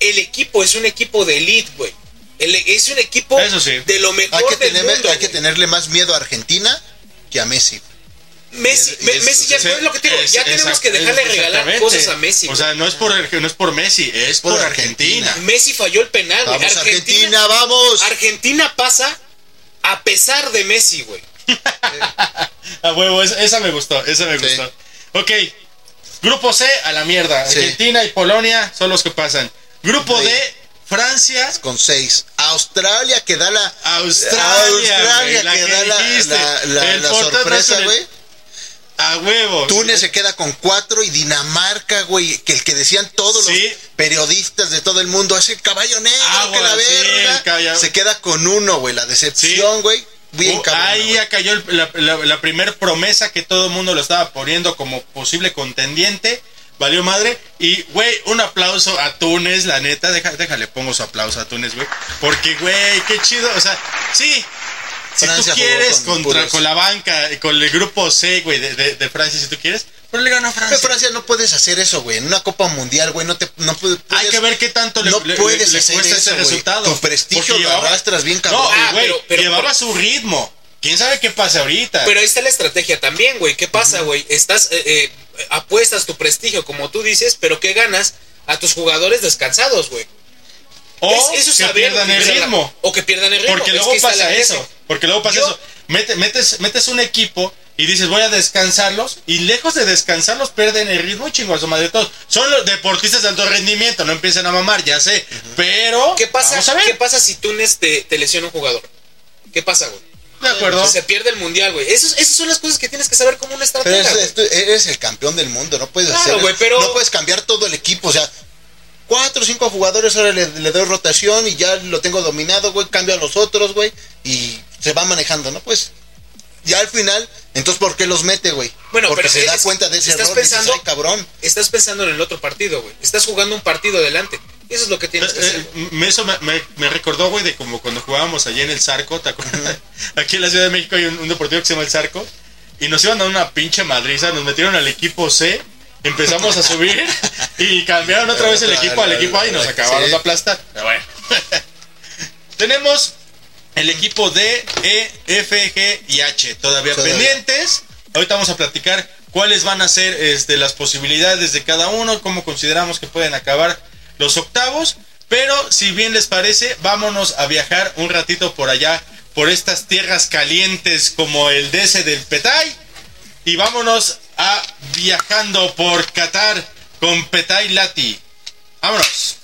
el equipo, es un equipo de elite, güey. El- Es un equipo Eso sí. de lo mejor Hay que, del tenerle, mundo, hay que tenerle más miedo a Argentina que a Messi. Messi, es- Messi ya es lo que te digo, ya tenemos que dejarle regalar cosas a Messi. O sea, no es por, no es por Messi, es por, por Argentina. Argentina. Messi falló el penal, güey. Argentina, vamos. Argentina pasa a pesar de Messi, güey. A huevo, esa, me gustó, esa me Sí. gustó. Ok, grupo C a la mierda. Sí. Argentina y Polonia son los que pasan. Grupo Sí. D, Francia, Con seis. Australia que da la. Australia, la que que da la, la- la- la sorpresa, güey. A huevo. Túnez se queda con cuatro y Dinamarca, güey, que el que decían todos Sí. los periodistas de todo el mundo, ese caballo negro, Agua, que la verga, el caballo- se queda con uno, güey, la decepción, Sí. güey, bien Uh, cabrón. ahí ya cayó el- la, la, la primer promesa que todo el mundo lo estaba poniendo como posible contendiente. Valió madre. Y, güey, un aplauso a Túnez, la neta. Deja, déjale, pongo su aplauso a Túnez, güey. Porque, güey, qué chido. O sea, sí. Si Francia tú quieres con contra, con la banca, y con el grupo C, güey, de, de, de Francia, si tú quieres. Pero le ganó a Pero Francia. Francia no puedes hacer eso, güey. En una Copa Mundial, güey, no te no puedes, Hay que ver qué tanto le, no le- puedes le- le hacer cuesta eso, ese resultado. Tu prestigio Porque lo arrastras bien cabrón. No, y, Ah, güey, pero- pero- llevaba pero- su ritmo. ¿Quién sabe qué pasa ahorita? Pero ahí está la estrategia también, güey. ¿Qué pasa, güey? Estás, eh, eh, apuestas tu prestigio, como tú dices, pero ¿qué ganas? A tus jugadores descansados, güey. O Es- eso es que saber pierdan el ritmo. O que pierdan el ritmo. Porque Es luego que pasa eso. Porque luego pasa Yo- eso. Mete- metes, metes un equipo y dices voy a descansarlos. Y lejos de descansarlos pierden el ritmo y chingo madre todos. Son los deportistas de alto rendimiento. No empiezan a mamar, ya sé. Pero. ¿Qué pasa, Vamos a ver. ¿Qué pasa si Túnez te, te lesiona un jugador? ¿Qué pasa, güey? De acuerdo. Se pierde el mundial, güey. Esos- Esas son las cosas que tienes que saber como una Pero estratega. es- güey. esto- eres el campeón del mundo, no puedes Claro, hacer güey, pero- no puedes cambiar todo el equipo, o sea, cuatro o cinco jugadores ahora le, le doy rotación y ya lo tengo dominado, güey, cambio a los otros, güey, y se va manejando, ¿no? Pues ya al final, entonces ¿por qué los mete, güey? Bueno, Porque pero se da cuenta de ese estás error, dices, pensando- "Ay, cabrón. Estás pensando en el otro partido, güey. Estás jugando un partido adelante. Eso es lo que tienes que hacer. Eh, eh, me- eso me, me- me recordó, güey, de como cuando jugábamos allá en el Zarco, ¿te acuerdas? Aquí en la Ciudad de México hay un, un deportivo que se llama el Zarco. Y nos iban a dar una pinche madriza, nos metieron al equipo C, empezamos a subir y cambiaron otra vez el equipo al equipo A y nos acabaron de aplastar. Pero bueno. Tenemos el equipo D, E, F, G y H todavía Todavía. pendientes. Ahorita vamos a platicar cuáles van a ser este, las posibilidades de cada uno, cómo consideramos que pueden acabar los octavos. Pero si bien les parece, vámonos a viajar un ratito por allá, por estas tierras calientes como el DC del Petay. Y vámonos a viajando por Qatar con Petay Lati. Vámonos.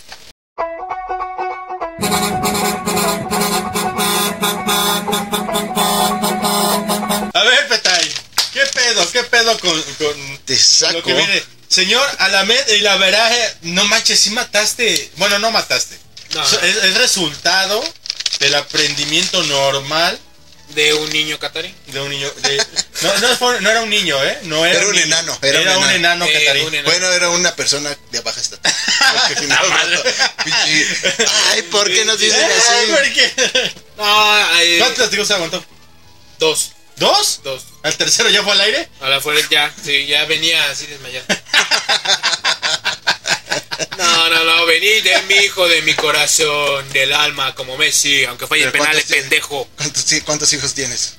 A ver, Petay, ¿qué pedo? ¿Qué pedo con, con Te saco. lo que viene? Señor Alamed, y la veraje, no manches, si mataste. Bueno, no mataste. No, Es, es resultado del aprendimiento normal de un niño catarí. de un niño. de- no, no, fue- no era un niño, ¿eh? No era, Era un niño. enano, Era, era un enano. enano Eh, catarí. Bueno, era una persona de baja estatura. Porque si no, pinche- Ay, ¿por qué nos dicen Ay, así? ¿por qué? No, eh, ¿Cuántos testigos se aguantó? dos. ¿Dos? Dos. ¿Al tercero ya fue al aire? A la fuera ya, sí, ya venía así desmayado. No, no, no, vení de mi hijo, de mi corazón, del alma, como Messi, aunque falle ¿cuántos tiene? pendejo. ¿Cuántos, hi- cuántos hijos tienes?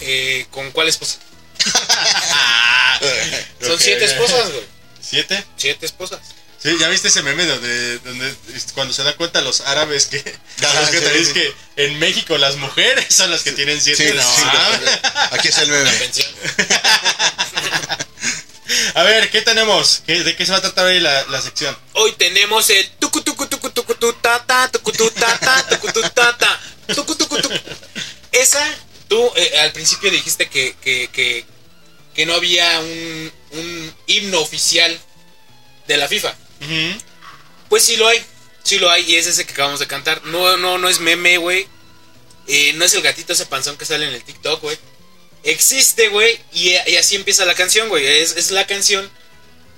Eh, ¿Con cuál esposa? Son siete esposas, güey. ¿Siete? Siete esposas. Sí, ¿ya viste ese meme donde, donde es cuando se da cuenta los árabes que Ah, los sí, sí. que en México las mujeres son las que tienen siete? Sí, no, sí, mames. Aquí está el meme. A ver, ¿qué tenemos? ¿Qué- ¿De qué se va a tratar hoy la, la sección? Hoy tenemos el tucu tucu tucu tucu tu ta ta tucu tu ta ta tucu tu ta ta tucu tucu tucu. Esa, tú eh, al principio dijiste que, que, que, que no había un, un himno oficial de la FIFA. Ujú. Pues sí lo hay, sí lo hay y es ese que acabamos de cantar. No, no, no es meme, güey. Eh, no es el gatito ese panzón que sale en el TikTok, güey. Existe, güey, y, y así empieza la canción, güey. Es, es la canción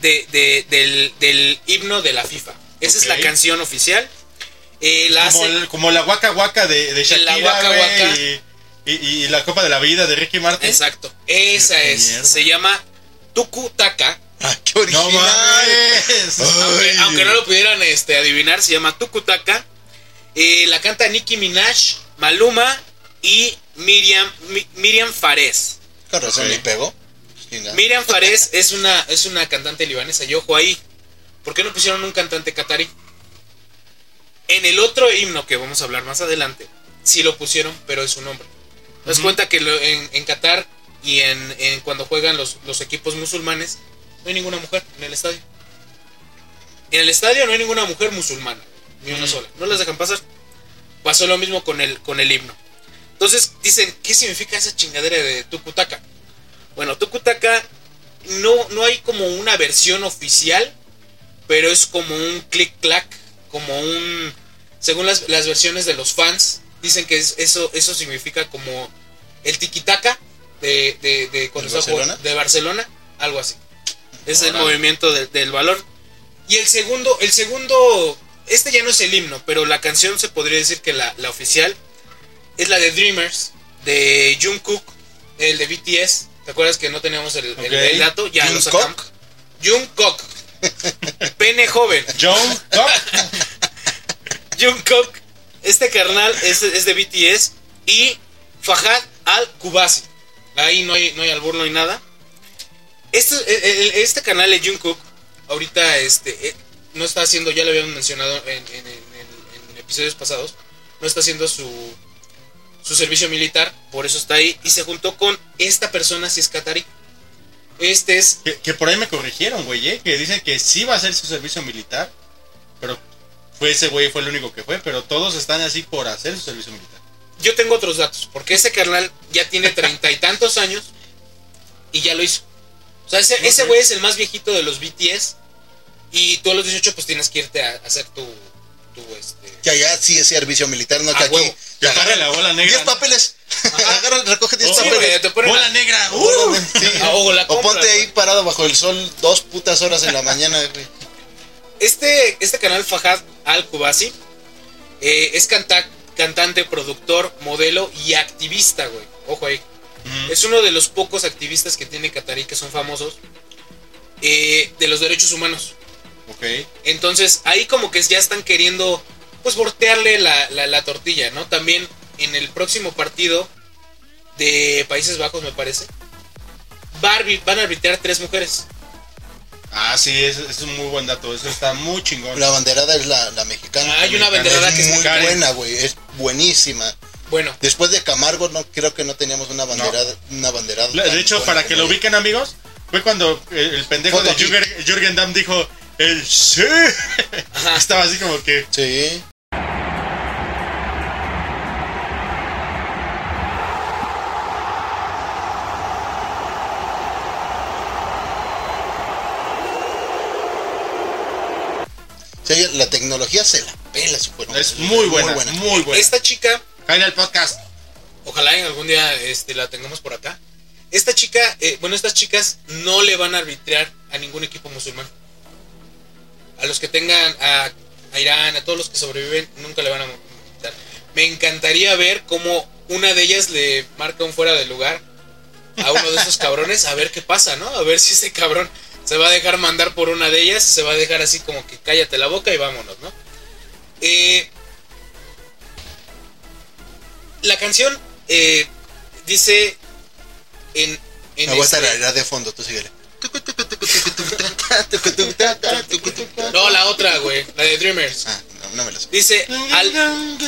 de, de- del, del himno de la FIFA. Esa es la canción oficial. Eh, la Como, hace- el- como la Waka Waka de, de Shakira, Waka güey, Waka. Y, y- y la Copa de la Vida de Ricky Martin. Exacto, esa Qué es. mierda. Se llama Tukutaka. Ah, qué original. ¡No mames! Aunque, Ay. aunque no lo pudieran este, adivinar, se llama Tukutaka. Eh, la canta Nicki Minaj, Maluma y Miriam, Mi- Miriam Fares. Con razón, pegó. Miriam Fares es una, es una cantante libanesa. Y ojo ahí, ¿por qué no pusieron un cantante catarí? En el otro himno que vamos a hablar más adelante, sí lo pusieron, pero es un hombre. ¿Te das cuenta que lo- en, en Qatar y en, en cuando juegan los, los equipos musulmanes, no hay ninguna mujer en el estadio? En el estadio no hay ninguna mujer musulmana, ni una sola. No las dejan pasar. Pasó lo mismo con el, con el himno. Entonces dicen, ¿qué significa esa chingadera de Tukutaka? Bueno, Tukutaka no, no hay como una versión oficial, pero es como un click-clack, como un... Según las, las versiones de los fans, dicen que es- eso, eso significa como el tiki-taka de, de, de cuando ¿De jugando- Barcelona? de Barcelona, algo así. Es el movimiento de- del balón. Y el segundo, el segundo, este ya no es el himno, pero la canción se podría decir que la, la oficial es la de Dreamers, de Jungkook, el de BTS. ¿Te acuerdas que no teníamos el, el- dato? Ya lo Jungkook. sacamos. Jungkook. Pene joven. Cock. Jungkook. Este carnal es, es de BTS. Y Fahad Al-Kubasi. Ahí no hay, no hay albur, no hay nada. Este, el- el- este canal de Jungkook, ahorita este, no está haciendo, ya lo habíamos mencionado en, en- en- en- en episodios pasados, no está haciendo su, su servicio militar, por eso está ahí. Y se juntó con esta persona, si es catarí. Este es Que, que por ahí me corrigieron, güey, ¿eh? Que dicen que sí va a hacer su servicio militar. Pero fue ese güey, fue el único que fue. Pero todos están así por hacer su servicio militar. yo tengo otros datos, porque ese carnal ya tiene treinta y tantos años y ya lo hizo. O sea, ese ese güey es el más viejito de los BTS y tú a los 18 pues tienes que irte a, a hacer tu, tu este... Que allá sí es servicio militar, no que aquí. huevo. Que pague la bola negra, 10 ¿no? papeles. Agarra, recoge 10 Oh, Sí, papeles. güey, te ponen ¡Bola a- negra! ¡Uh! Sí. Ah, o la o compras, ponte ahí parado bajo el sol dos putas horas en la mañana, güey. Este, este canal Fahad Al-Kubasi eh, es canta- cantante, productor, modelo y activista, güey. Ojo ahí. Ujú. Es uno de los pocos activistas que tiene Qatarí que son famosos eh, de los derechos humanos. Ok. Entonces, ahí como que ya están queriendo, pues, voltearle la, la- la tortilla, ¿no? También en el próximo partido de Países Bajos, me parece, va a arbi- van a arbitrar tres mujeres. Ah, sí, es, es un muy buen dato. Eso está muy chingón. La banderada es la, la mexicana. Ah, hay una banderada que es muy buena, güey. Es buenísima. Bueno, Después de Camargo, no creo que no teníamos una banderada. Una banderada De hecho, para que lo ubiquen, amigos, fue cuando el, el pendejo Foto de. Jürgen, Jürgen Damm dijo el sí. Ajá. Estaba así como que. Sí. Te- la tecnología se la pela su cuerpo. Es muy buena, muy buena. Esta chica, Jaina el podcast. ojalá en algún día este, la tengamos por acá. Esta chica, eh, bueno, estas chicas no le van a arbitrar a ningún equipo musulmán. A los que tengan a, a Irán, a todos los que sobreviven, nunca le van a arbitrar. Me encantaría ver cómo una de ellas le marca un fuera de lugar a uno de esos cabrones, a ver qué pasa, ¿no? A ver si ese cabrón se va a dejar mandar por una de ellas, se va a dejar así como que cállate la boca y vámonos, ¿no? Eh, la canción eh, dice en, en Me voy a este- de fondo, tú síguele. no la otra güey la de Dreamers Ah, no, no me la sé. dice al,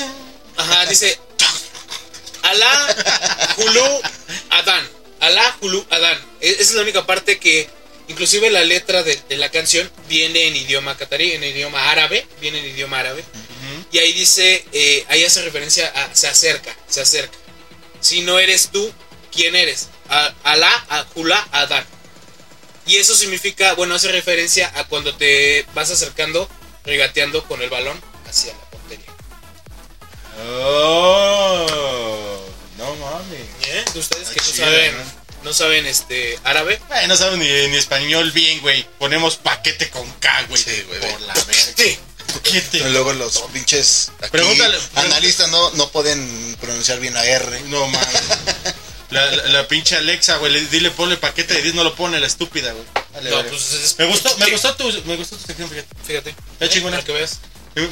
ajá dice Alá Hulu Adán Alá Hulu Adán E- esa es la única parte que inclusive la letra de, de la canción viene en idioma catarí en idioma árabe viene en idioma árabe y ahí dice eh, ahí hace referencia a se acerca se acerca si no eres tú quién eres A- Alá a Hula Adán y eso significa, bueno, hace referencia a cuando te vas acercando, regateando con el balón hacia la portería. Oh, no mames. ¿Eh? Ustedes que no saben, ¿no? No saben este árabe. Ay, no saben ni, ni español bien, güey. Ponemos paquete con K, güey. Sí, güey, Por la verga. Sí. Paquete. Y Luego los pinches aquí, Pregúntale- analistas no, no pueden pronunciar bien la R. No mames. La, la, la pinche Alexa, güey, le- dile ponle paquete de 10, no lo pone la estúpida, güey. Dale, No, pues es- me gustó, me gustó tu, me gustó tu sección, fíjate. Fíjate. Está chingona. Que veas.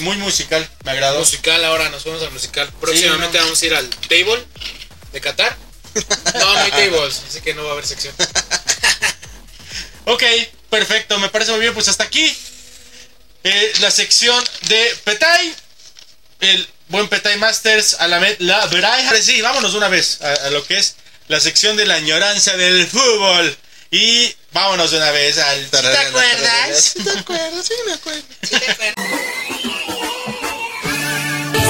Muy musical, me agradó. Musical ahora, nos vamos al musical. Próximamente no. vamos a ir al table de Qatar. No, no hay tables, así que no va a haber sección. Ok, perfecto, me parece muy bien. Pues hasta aquí eh, la sección de Petay. El buen Petay Masters a la la Braille. Sí, vámonos de una vez a, a lo que es la sección de la añoranza del fútbol. Y vámonos de una vez al. ¿Te acuerdas? ¿Te acuerdas? Sí, me acuerdo.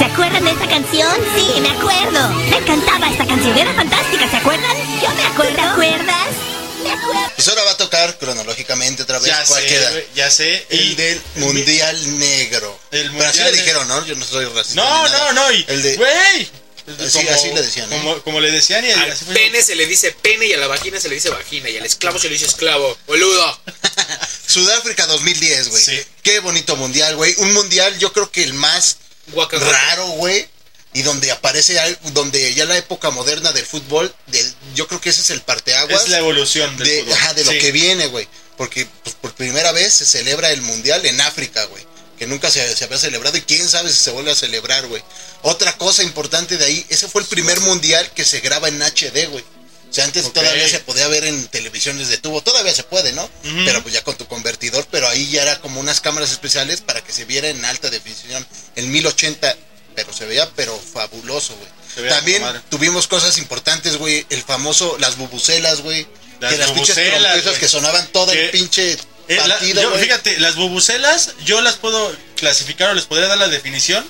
¿Se acuerdan de esta canción? Sí, me acuerdo. Me encantaba esta canción, era fantástica, ¿se acuerdan? Yo me acuerdo. ¿Te acuerdas? Me acuerdo. Pues ahora va a tocar cronológicamente otra vez. Ya ¿Cuál sé, queda? ya sé. El del Mundial Negro. El Pero así le dijeron, ¿no? Yo no soy racista. No, no, no. Y, El de. Güey. Así- así le decían, ¿no? Como, como le decían y Al así fue. pene se le dice pene y a la vagina se le dice vagina y al esclavo se le dice esclavo. Boludo. Sudáfrica 2010, güey. Sí. Qué bonito mundial, güey. Un mundial, yo creo que el más Guaca, guaca. raro, güey. Y donde aparece, donde ya la época moderna del fútbol, del- yo creo que ese es el parteaguas Es la evolución del de, fútbol. ajá, de lo Sí. que viene, güey. Porque pues, por primera vez se celebra el mundial en África, güey. Que nunca se, se había celebrado y quién sabe si se vuelve a celebrar, güey. Otra cosa importante de ahí, ese fue el primer mundial que se graba en HD, güey. O sea, antes todavía se podía ver en televisiones de tubo, todavía se puede, ¿no? Pero pues ya con tu convertidor, pero ahí ya era como unas cámaras especiales para que se viera en alta definición, en 1080, pero se veía pero fabuloso, güey. También tuvimos cosas importantes, güey, el famoso, las bubucelas, güey. Las que las pinches trompetas que sonaban todo el pinche Eh, la- partido, yo, güey. fíjate, las bubucelas, yo las puedo clasificar o les podría dar la definición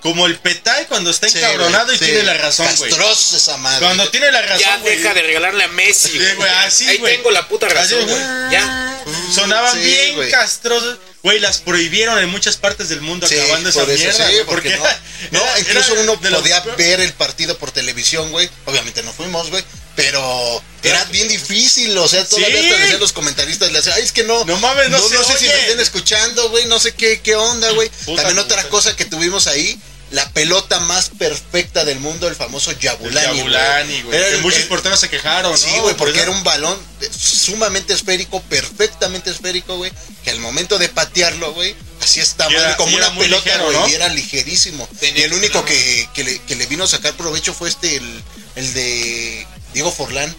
como el petay cuando está encabronado y sí. tiene la razón, güey. Esa madre. Cuando tiene la razón, Ya deja de regalarle a Messi. Sí, güey, así, Ahí tengo la puta razón, güey. Ya. Sonaban bien castrosos. Güey, las prohibieron en muchas partes del mundo acabando esa eso, mierda. porque no, era- no, era- incluso era uno los- podía ver el partido por televisión, güey. Obviamente no fuimos, güey, pero era bien difícil, o sea, todavía hasta decían los comentaristas, le hacían, ay, es que no, No mames, no se sé si oye". me estén escuchando, güey, no sé qué, qué onda, güey. También otra cosa que tuvimos ahí, la pelota más perfecta del mundo, el famoso El Yabulani, Yabulani, güey. Que muchos porteros se quejaron, Sí, güey, Por porque era un balón sumamente esférico, perfectamente esférico, güey, que al momento de patearlo, güey, así era- madre, como una pelota, ligero, güey, ¿no? y era ligerísimo. Tenía y el único que, que le, que le vino a sacar provecho fue este, el, el de Diego Forlán,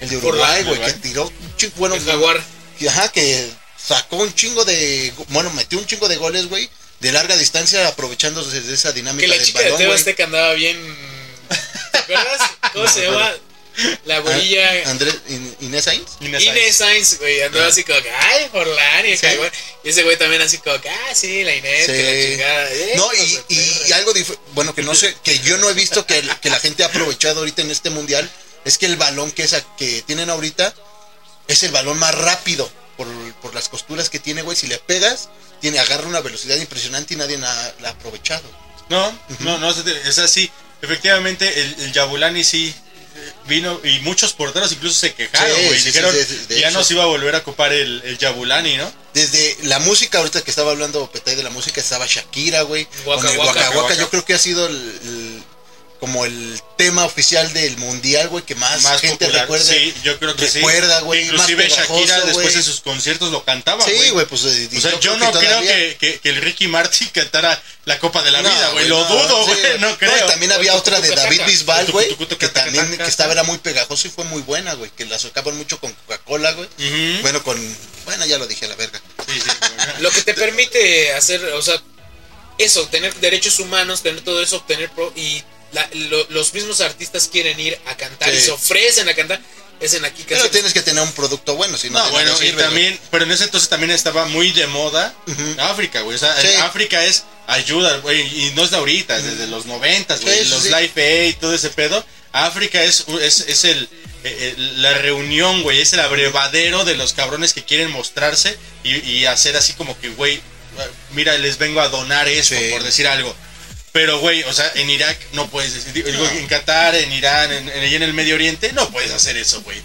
el de Uruguay, güey, que tiró un chingo, bueno, El jaguar. ajá, que sacó un chingo de, bueno, metió un chingo de goles, güey, de larga distancia, aprovechándose de esa dinámica Que la del chica de balón, Teo güey. Azteca andaba bien. ¿Te acuerdas? ¿Cómo se llama? La gorilla. Ah, Andrés, In- Inés Sainz. Inés Sainz, güey, andaba así como que, ay, Forlán, y, Sí. y ese güey también así como que, ah, sí, la Inés, que la Sí. chingada. Eh, No, y, de y- algo dif- bueno que no sé, que yo no he visto que, el- que la gente ha aprovechado ahorita en este mundial, es que el balón que, es a- que tienen ahorita es el balón más rápido. Por, por las costuras que tiene, güey. Si le pegas, tiene, agarra una velocidad impresionante y nadie la, la ha aprovechado. No, no, no, es así. Efectivamente, el, el Yabulani sí eh, vino y muchos porteros incluso se quejaron, Sí, güey. sí, dijeron sí, de- de ya hecho. no se iba a volver a ocupar el, el Yabulani, ¿no? Desde la música, ahorita que estaba hablando Petay de la música, estaba Shakira, güey. Con el Waka. Waka Waka, yo creo que ha sido el, el- como el tema oficial del mundial, güey, que más, Más gente popular. recuerda. Sí, yo creo que sí. recuerda, güey. Inclusive más pegajoso, Shakira después güey. en sus conciertos lo cantaba, Sí, güey, pues. eh, O sea, yo, no creo que, que- que el Ricky Martin cantara la Copa de la No, Vida, güey. güey, Lo no, dudo, sí, güey. No creo. y también había otra de David Bisbal, güey, que también que estaba era muy pegajoso y fue muy buena, güey, que la sacaban mucho con Coca-Cola, güey. Bueno, con bueno, ya lo dije a la verga. Sí, sí, güey. Lo que te permite hacer, o sea, eso, tener derechos humanos, tener todo eso, obtener pro y la- lo- los mismos artistas quieren ir a cantar y se ofrecen a cantar. Es en aquí que Pero tienes que tener un producto bueno, si no, No, bueno, y güey. también, pero en ese entonces también estaba muy de moda Ujú. África, güey. O sea, Sí. África es ayuda, güey, y no es de ahorita, es desde los noventas, güey. Sí, los sí. Life Aid, todo ese pedo. África es, es, es el, eh, el- la reunión, güey, es el abrevadero de los cabrones que quieren mostrarse y, y hacer así como que, güey, mira, les vengo a donar esto, Sí. por decir algo. Pero, güey, o sea, en Irak no puedes decir, digo, en Qatar, en Irán, en, en, en el Medio Oriente, no puedes hacer eso, güey.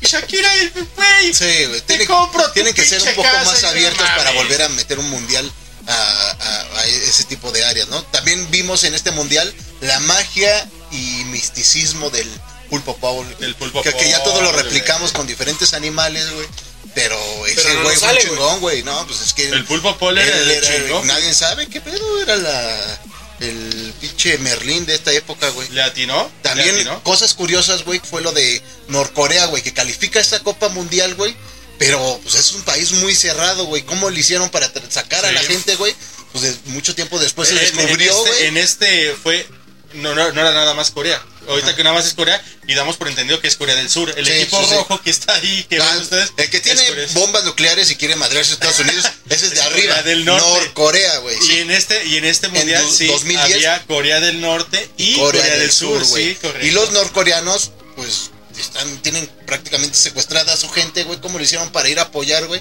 Shakira, güey, Sí, güey. Te Tiene- compro tienen que ser un poco más no abiertos para volver a meter un mundial a, a- a ese tipo de áreas, ¿no? También vimos en este mundial la magia y misticismo del pulpo Paul. Del pulpo que, que ya todo lo replicamos con diferentes animales, güey. Pero ese no güey nos fue un chingón, güey. No, pues es que. El pulpo Paul era el chingón. Nadie sabe qué pedo era la. El pinche Merlín de esta época, güey. ¿Le atinó? ¿Le También atinó? cosas curiosas, güey, fue lo de Norcorea, güey, que califica esta Copa Mundial, güey. Pero pues es un país muy cerrado, güey. ¿Cómo le hicieron para sacar a la gente, güey? Pues de- mucho tiempo después se En- en descubrió, este- güey. En este fue. No, no, no era nada más Corea. Ahorita que nada más es Corea y damos por entendido que es Corea del Sur. El Sí, equipo sí, sí. rojo que está ahí, que Ah, ven ustedes. el que tiene bombas nucleares y quiere madrearse a Estados Unidos, ese es de arriba. Corea del Norte. Norcorea, güey. Y en este, y en este mundial sí 2010, había Corea del Norte y Corea, del, Sur, güey. y los norcoreanos, pues, están, tienen prácticamente secuestrada a su gente, güey. ¿Cómo lo hicieron para ir a apoyar, güey?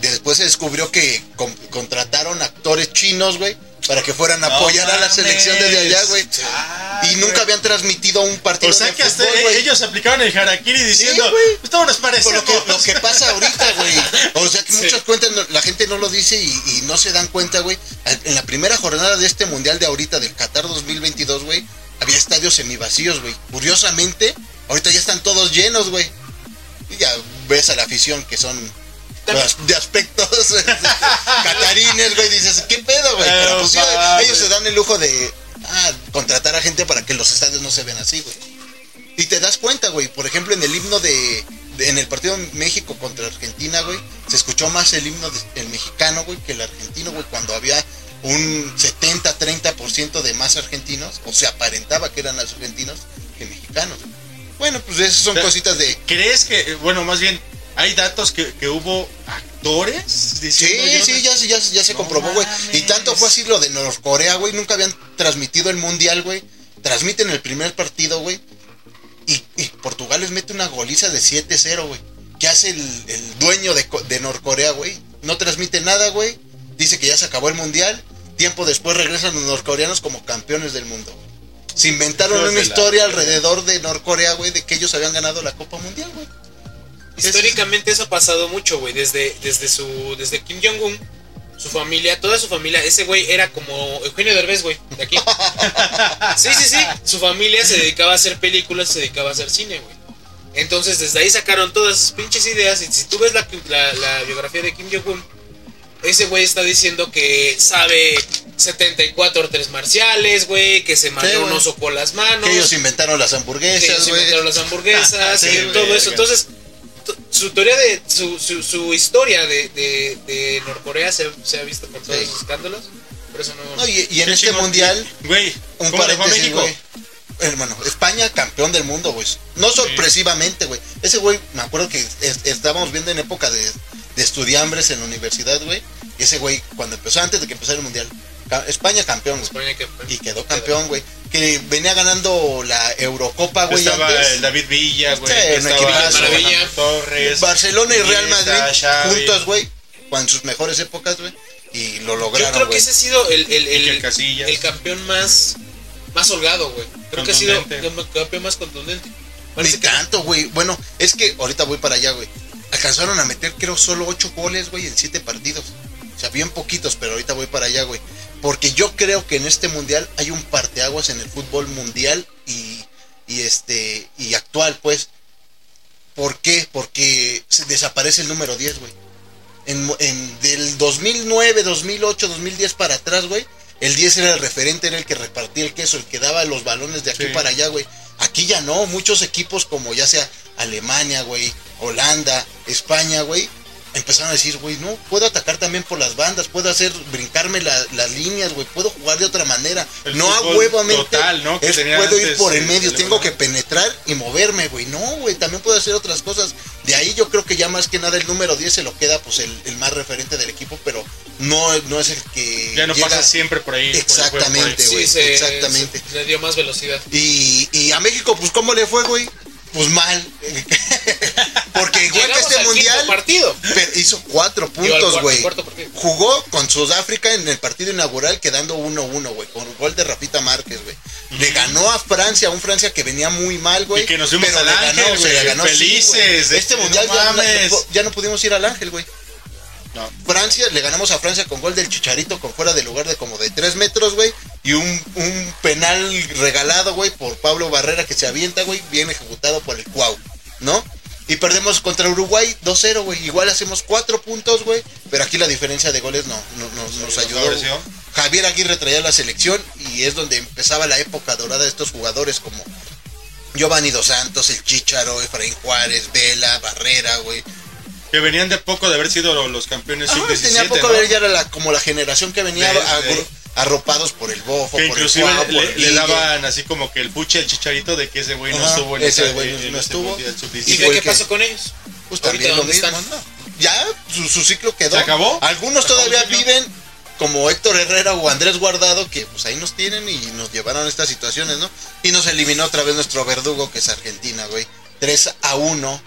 Después se descubrió que con- contrataron actores chinos, güey, para que fueran a No apoyar a la selección desde allá, güey. Ah, y nunca güey. habían transmitido un partido O sea de que hasta fútbol, ellos aplicaron el harakiri diciendo, Sí, güey. pues nos Por parecemos. lo que, lo que pasa ahorita, güey. O sea que muchas cuentas, la gente no lo dice y, y no se dan cuenta, güey. En la primera jornada de este mundial de ahorita, del Qatar 2022, güey, había estadios semivacíos, güey. Curiosamente, ahorita ya están todos llenos, güey. Y ya ves a la afición que son As- de aspectos este, catarines, güey. Dices, ¿qué pedo, güey? Pero Pero, pues sí, ellos se dan el lujo de ah, contratar a gente para que los estadios no se vean así, güey. Y te das cuenta, güey. Por ejemplo, en el himno de, de- En el partido de México contra Argentina, güey. Se escuchó más el himno de- el mexicano, güey, que el argentino, güey. Cuando había un 70-30% de más argentinos. O se aparentaba que eran argentinos que mexicanos. Bueno, pues esas son cositas de. ¿Crees que, bueno, más bien, hay datos que, que hubo actores Sí, yo- sí, ya, se- ya, se- ya se No comprobó, güey. Y tanto fue así lo de Norcorea, güey. Nunca habían transmitido el mundial, güey. Transmiten el primer partido, güey. Y, y Portugal les mete una goliza de 7-0, güey. ¿Qué hace el, el dueño de, de Norcorea, güey? No transmite nada, güey. Dice que ya se acabó el mundial. Tiempo después regresan los norcoreanos como campeones del mundo. Se inventaron una la- historia alrededor de Norcorea, güey, de que ellos habían ganado la Copa Mundial, güey. Históricamente eso ha pasado mucho, güey. Desde, desde su. Desde Kim Jong-un, su familia, toda su familia, ese güey era como Eugenio Derbez, güey, de aquí. Sí, sí, sí. Su familia se dedicaba a hacer películas, se dedicaba a hacer cine, güey. Entonces desde ahí sacaron todas esas pinches ideas. Y si tú ves la, la- la biografía de Kim Jong-un, ese güey está diciendo que sabe 74 artes marciales, güey, que se mandó Sí, un oso por las manos. Que ellos inventaron las que hamburguesas, ellos güey. inventaron las hamburguesas Sí, y todo eso. Entonces, su teoría de su, su, su historia de, de, de Norcorea se, se ha visto con todos Sí. los escándalos. Por eso no. No, y, y en este chingón. mundial, Güey, un ¿cómo paréntesis, México? güey. Hermano, España campeón del mundo, güey. No sorpresivamente, güey. Ese güey, me acuerdo que es- estábamos viendo en época de, de estudiambres en la universidad, güey. Y ese güey, cuando empezó, antes de que empezara el mundial, España campeón. güey. España que- Y quedó campeón, güey. Que venía ganando la Eurocopa, güey. Estaba antes. el David Villa, güey. Sí, Maravilla. Torres. Barcelona y Real Madrid Xavi. juntos, güey. Con sus mejores épocas, güey. Y lo Yo lograron, creo que ese ha sido el, el, el, el campeón más, más holgado, güey. Creo que ha sido el campeón más contundente. Ni Parece que- tanto, güey. Bueno, es que ahorita voy para allá, güey. Alcanzaron a meter, creo, solo ocho goles, güey, en siete partidos. O sea, bien poquitos, pero ahorita voy para allá, güey. Porque yo creo que en este mundial hay un parteaguas en el fútbol mundial y, y este y actual, pues. ¿Por qué? Porque se desaparece el número 10, güey. En, en- del 2009, 2008, 2010 para atrás, güey. El 10 era el referente, era el que repartía el queso, el que daba los balones de aquí Sí. para allá, güey. Aquí ya no, muchos equipos como ya sea Alemania, güey, Holanda, España, güey, empezaron a decir, güey, no, puedo atacar también por las bandas, puedo hacer, brincarme la- las líneas, güey, puedo jugar de otra manera. El no a huevamente, total, ¿no? Que es, tenía puedo ir por el medio, tengo que penetrar y moverme, güey. No, güey, también puedo hacer otras cosas. De ahí yo creo que ya más que nada el número 10 se lo queda pues el, el más referente del equipo, pero no, no es el que Ya no llega- pasa siempre por ahí. Exactamente, güey, se, exactamente. se- le dio más velocidad. Y, y a México, pues, ¿cómo le fue, güey? Pues mal. Porque igual que este al mundial, partido. pero hizo cuatro puntos, güey. Jugó con Sudáfrica en el partido inaugural quedando 1-1, güey, con gol de Rafita Márquez, güey. Le ganó a Francia, un Francia que venía muy mal, güey. Y que nos fuimos pero al le Ángel, ganó, se güey, le ganó, sí, felices, de este que mundial no ya no pudimos ir al Ángel, güey. No. Francia, le ganamos a Francia con gol del Chicharito con fuera de lugar de como de 3 metros, güey. Y un, un penal regalado, güey, por Pablo Barrera que se avienta, güey, bien ejecutado por el Cuau, ¿no? Y perdemos contra Uruguay 2-0, güey. Igual hacemos 4 puntos, güey. Pero aquí la diferencia de goles no, no- no- nos nos ayudó. Javier Aguirre traía la selección y es donde empezaba la época dorada de estos jugadores como Giovanni Dos Santos, el Chicharo, Efraín Juárez, Vela, Barrera, güey. Que venían de poco de haber sido los campeones Ajá, sub-17. tenía poco ¿no? ver, ya era la, como la generación que venía De- de- arropados por el bofo, Que por el inclusive Cuau, por le, el le Guille. daban así como que el puche, el chicharito de que ese güey no estuvo en ese güey no estuvo. ¿Y sub-17. fue ve el qué que- pasó con ellos? Pues Ahorita, también lo ¿dónde mismo, están? ¿no? Ya su, su ciclo quedó. ¿Se acabó? Algunos ¿Se acabó todavía viven como Héctor Herrera o Andrés Guardado, que pues ahí nos tienen y nos llevaron a estas situaciones, ¿no? Y nos eliminó otra vez nuestro verdugo, que es Argentina, güey. 3 a 1,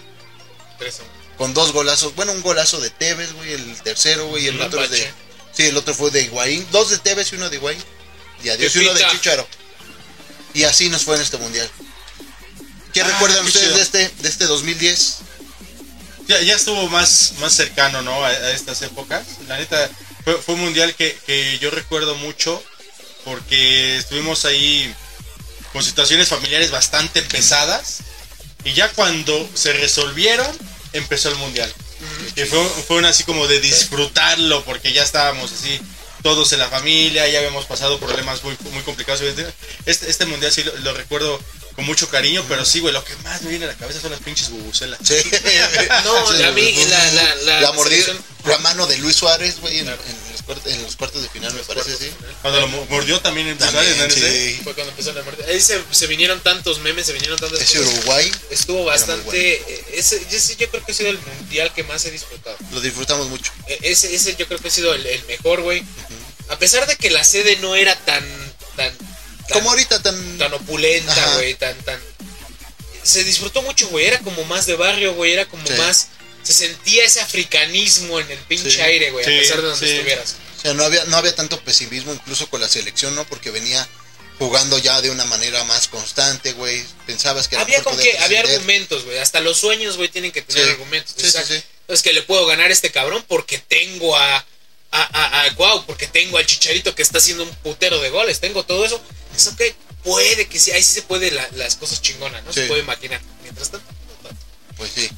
Tres a- con dos golazos. Bueno, un golazo de Tevez, güey, el tercero, güey, y el otro es de... Sí, el otro fue de Higuaín. Dos de Tevez y uno de Higuaín. Y adiós, y uno de. Chicharo. Y así nos fue en este mundial. ¿Qué Ah, recuerdan qué ustedes chido. de este, de este 2010? ya, ya estuvo más, más cercano, ¿no? A, a estas épocas. La neta, fue, fue un mundial que, que yo recuerdo mucho porque estuvimos ahí con situaciones familiares bastante pesadas y ya cuando se resolvieron, empezó el mundial. Y fue, fue un así como de disfrutarlo porque ya estábamos así todos en la familia, ya habíamos pasado problemas muy, muy complicados. Este, este mundial sí lo, lo recuerdo con mucho cariño, pero sí, güey, lo que más me viene a la cabeza son las pinches bubucelas. Sí. No, Sí, a mí la, la, la, la mordida, la mano de Luis Suárez, güey, en, en en los cuartos de final, me parece, sí. Cuando lo mo- mordió también en También, Buenos Aires, sí. Fue cuando empezó la muerte. Ahí se, se vinieron tantos memes, se vinieron tantas Ese cosas. Uruguay Estuvo bastante. bueno. eh, ese, ese yo creo que ha sido el mundial que más he disfrutado. lo disfrutamos mucho. Eh, Ese, ese yo creo que ha sido el, el mejor, güey. A pesar de que la sede no era tan. tan, tan Como ahorita tan... tan opulenta, güey, tan, tan... Se disfrutó mucho, güey, era como más de barrio, güey, era como Sí. más... Se sentía ese africanismo en el pinche Sí. aire, güey, Sí, a pesar de donde sí. estuvieras. O sea, no había, no había tanto pesimismo incluso con la selección, ¿no? Porque venía jugando ya de una manera más constante, güey. Pensabas que Había con que, había argumentos, güey, hasta los sueños, güey, tienen que tener Sí. argumentos. Sí, Exacto. sí. Es que le puedo ganar a este cabrón porque tengo a... A, a, a Guau, porque tengo al Chicharito que está haciendo un putero de goles, tengo todo eso. Es ok, puede que sí, ahí sí se puede la- las cosas chingonas, ¿no? Se puede maquinar. Mientras tanto, no tanto. Pues sí.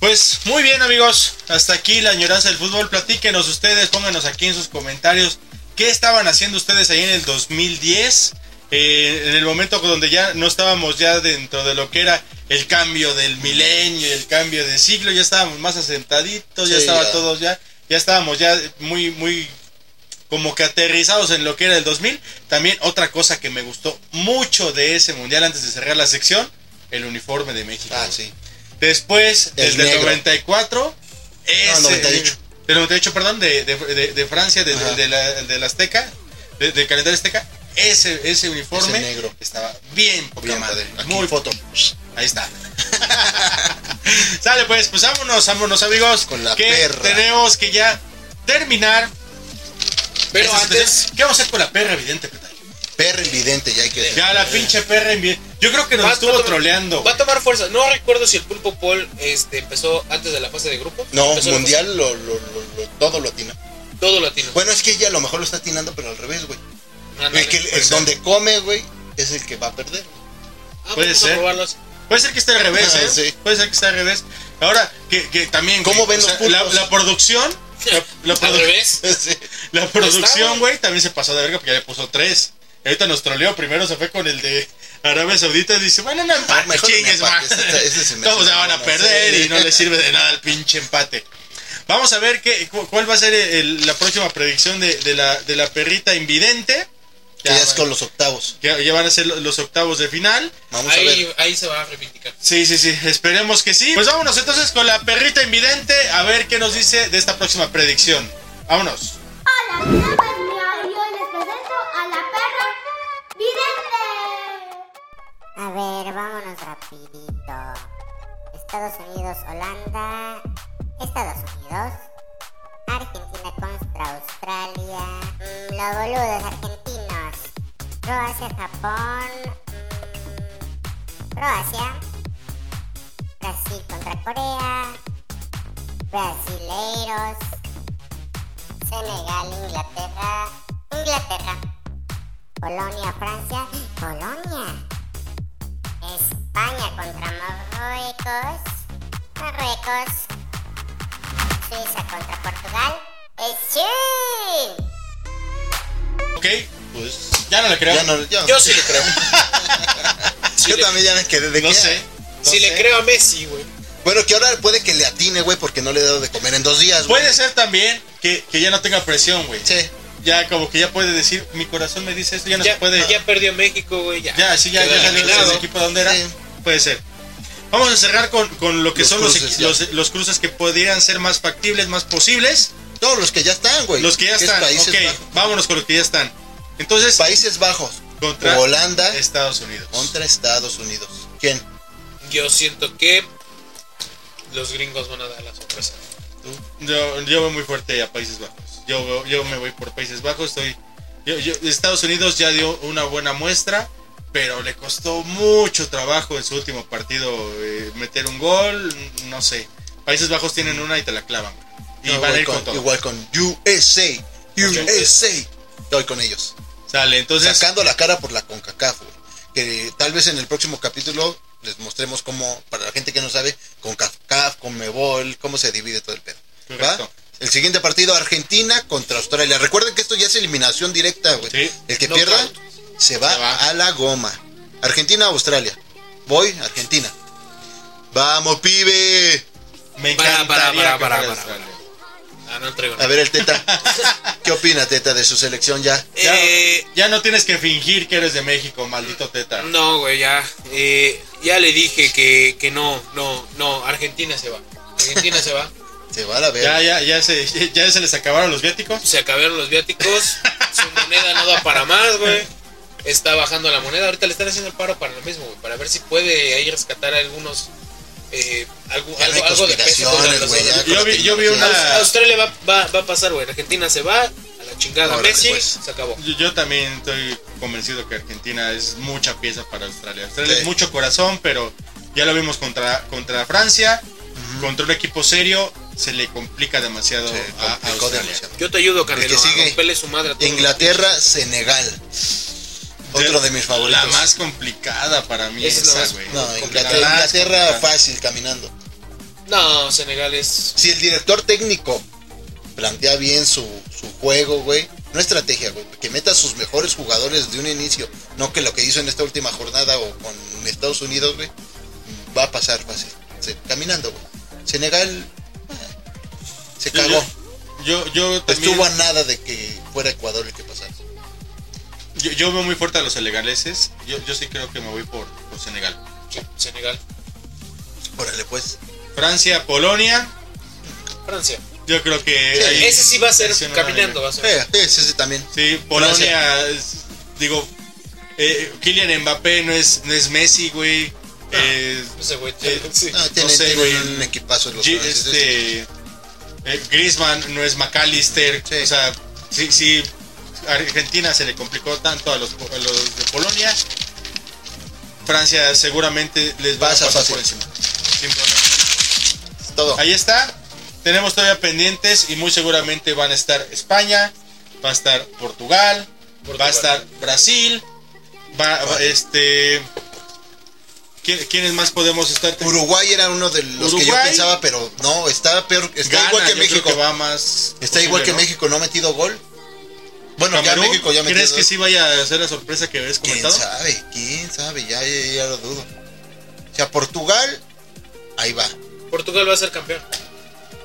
Pues muy bien amigos, hasta aquí la añoranza del fútbol. Platíquenos ustedes, pónganos aquí en sus comentarios qué estaban haciendo ustedes ahí en el 2010, eh, en el momento donde ya no estábamos ya dentro de lo que era el cambio del milenio el cambio de siglo, ya estábamos más asentaditos, ya estaba ya. todos ya, ya estábamos ya muy, muy como que aterrizados en lo que era el 2000. También otra cosa que me gustó mucho de ese mundial antes de cerrar la sección, el uniforme de México. Ah, sí. Después, El el del negro. 94. Ese, 98. Del 98, perdón, de, de, de- de Francia, del de, la, del Azteca. de, de calendario azteca, ese, ese uniforme Ese negro. estaba bien Bien, madre. padre. Aquí Muy foto. Ahí está. Sale pues, pues vámonos, vámonos amigos. Con la que perra. tenemos que ya terminar. Pero esta antes, situación. ¿Qué vamos a hacer con la perra, evidente? Perra invidente, ya hay que. Ya la pinche perra envi- Yo creo que nos Va- estuvo va a tomar- troleando. Va a tomar fuerza. No recuerdo si el Pulpo Paul este, empezó antes de la fase de grupos. No, mundial lo, lo, lo- lo- todo lo atina. Todo latino. Bueno, es que ella a lo mejor lo está atinando, pero al revés, güey. Ándale, El que el donde come, güey, es el que va a perder. Ah, Puede vamos a ser. probarlos. Puede ser que esté al revés, Ah, ¿eh? sí. Puede ser que esté al revés. Ahora, que, que también. ¿Cómo güey, ven o los sea, la, pulpos? la producción. La, la Al produ- revés. Sí. La producción, güey. güey, también se pasó de verga porque ya le puso tres. Y ahorita nos troleó. Primero se fue con el de Arabia Saudita y dice: Bueno, no empate, Ah, mejor chingues, empate, se Todos se van a perder y no le sirve de nada el pinche empate. Vamos a ver qué, cu- cuál va a ser el- la próxima predicción de, de la, de la perrita invidente. Que ya es van- con los octavos. ya- ya van a ser lo- los octavos de final. Vamos a Ahí, ver. ahí se va a reivindicar. Sí, sí, sí, esperemos que sí. Pues vámonos entonces con la perrita invidente a ver qué nos dice de esta próxima predicción. Vámonos. Hola, mi nombre es Mia y hoy les presento a la perra vidente. A ver, vámonos rapidito. Estados Unidos, Holanda, Estados Unidos, Argentina contra Australia, mm, los boludos argentinos, Croacia, Japón, mm, Croacia, Brasil contra Corea, Brasileiros, Senegal, Inglaterra, Inglaterra, Polonia, Francia, Polonia. España contra Marruecos. Marruecos. Suiza contra Portugal. ¡Echín! Ok, pues ya no le creo. Ya no, ya- Yo sí le creo. Sí yo le- también ya me quedé de No sé. no Si le sé. creo a Messi, güey. Bueno, que ahora puede que le atine, güey, porque no le he dado de comer en dos días, güey. Puede ser también que, que ya no tenga presión, güey. Sí. Ya como que ya puede decir, mi corazón me dice esto, ya no Ya, se puede. ya perdió México, güey. Ya, Ya, sí, ya, ya salió del equipo donde era. Sí. Puede ser. Vamos a cerrar con, con lo que Los son los, cruces, ya. los, los cruces que podrían ser más factibles, más posibles. Todos los que ya están, güey. Los que ya es están. Países ok, Bajos. vámonos con los que ya están. Entonces, Países Bajos. contra Holanda Estados Unidos. contra Estados Unidos. ¿Quién? Yo siento que los gringos van a dar la sorpresa. Yo, yo voy muy fuerte a Países Bajos. Yo, yo me voy por Países Bajos. Estoy, yo- yo- Estados Unidos ya dio una buena muestra, pero le costó mucho trabajo en su último partido eh, meter un gol. No sé. Países Bajos tienen una y te la clavan. Y No, van a igual ir con, con, todo. igual con USA. USA. Estoy con ellos. Sale, entonces. Sacando la cara por la CONCACAF, güey. Que tal vez en el próximo capítulo les mostremos cómo, para la gente que no sabe, CONCACAF, CONMEBOL, cómo se divide todo el pedo. ¿Va? El siguiente partido, Argentina contra Australia. Recuerden que esto ya es eliminación directa, güey. Sí. El que pierda se va, Se va. a la goma. Argentina, Australia. Voy, Argentina. Vamos, pibe. Me Para, para, para. Ah, no entrego A nada. ver el Teta. ¿Qué opina, Teta, de su selección ya? Ya, Eh, ya no tienes que fingir que eres de México, maldito teta. no, güey, ya. eh, ya le dije que, que no, no, no. Argentina se va. Argentina se va. Se va a la Ya, verga. ya, ya se, ya se les acabaron los viáticos. Se acabaron los viáticos. Su moneda no da para más, güey. Está bajando la moneda. Ahorita le están haciendo el paro para lo mismo, güey. Para ver si puede ahí rescatar algunos. Eh, algo, Ya no hay algo, algo de peso. con Yo vi- yo vi una- Australia va, va, va a pasar, güey. Argentina se va a la chingada. Messi pues. se acabó. Yo, yo también estoy convencido que Argentina es mucha pieza para Australia. Australia Sí. es mucho corazón, pero ya lo vimos contra, contra Francia. Contra un equipo serio se le complica demasiado a, a complicó Australia. demasiado. Yo te ayudo, Canelo. que sigue. A su madre a. Inglaterra, Senegal. Otro de mis favoritos. La más complicada para mí Esa es la esa, güey. No, La Inglaterra, fácil, caminando. No, Senegal es. Si el director técnico plantea bien su, su juego, güey, no estrategia, güey, que meta sus mejores jugadores de un inicio, no que lo que hizo en esta última jornada o con Estados Unidos, güey, va a pasar fácil. Se- caminando, güey. Senegal se Yo- cagó. Yo, yo también. Estuvo a nada de que fuera Ecuador el que pasara. Yo, yo veo muy fuerte a los senegaleses. Yo, yo sí creo que me voy por, por Senegal. Sí, Senegal. Órale, pues. Francia, Polonia. Francia. Yo creo que Sí, ahí Ese sí va a ser caminando, va a ser. Sí, sí, sí, también. Sí, Polonia, es- digo, eh, Kylian Mbappé no es, no es Messi, güey. Eh, Ese güey, eh, sí. No, tienen, sé, tienen güey. un equipazo los G- franceses. este, eh, Griezmann no es McAllister. Sí. O sea, si, si Argentina se le complicó tanto a los, a los de Polonia, Francia seguramente les va Pasa a pasar fácil. por encima. Sin problema. Es todo. Ahí está. Tenemos todavía pendientes y muy seguramente van a estar España, va a estar Portugal, va a estar Brasil, va, va- este ¿quién- ¿Quiénes más podemos estar? Uruguay era uno de los que yo pensaba, pero no, está peor, está Gana, igual que México. que va más Está igual que. México, no ha metido gol. Bueno, Camerún, ya México ya metió ¿Crees que sí vaya a ser la sorpresa que ¿Quién comentado? sabe? ¿Quién sabe? Ya, ya, ya lo dudo. O sea, Portugal, ahí va. Portugal va a ser campeón.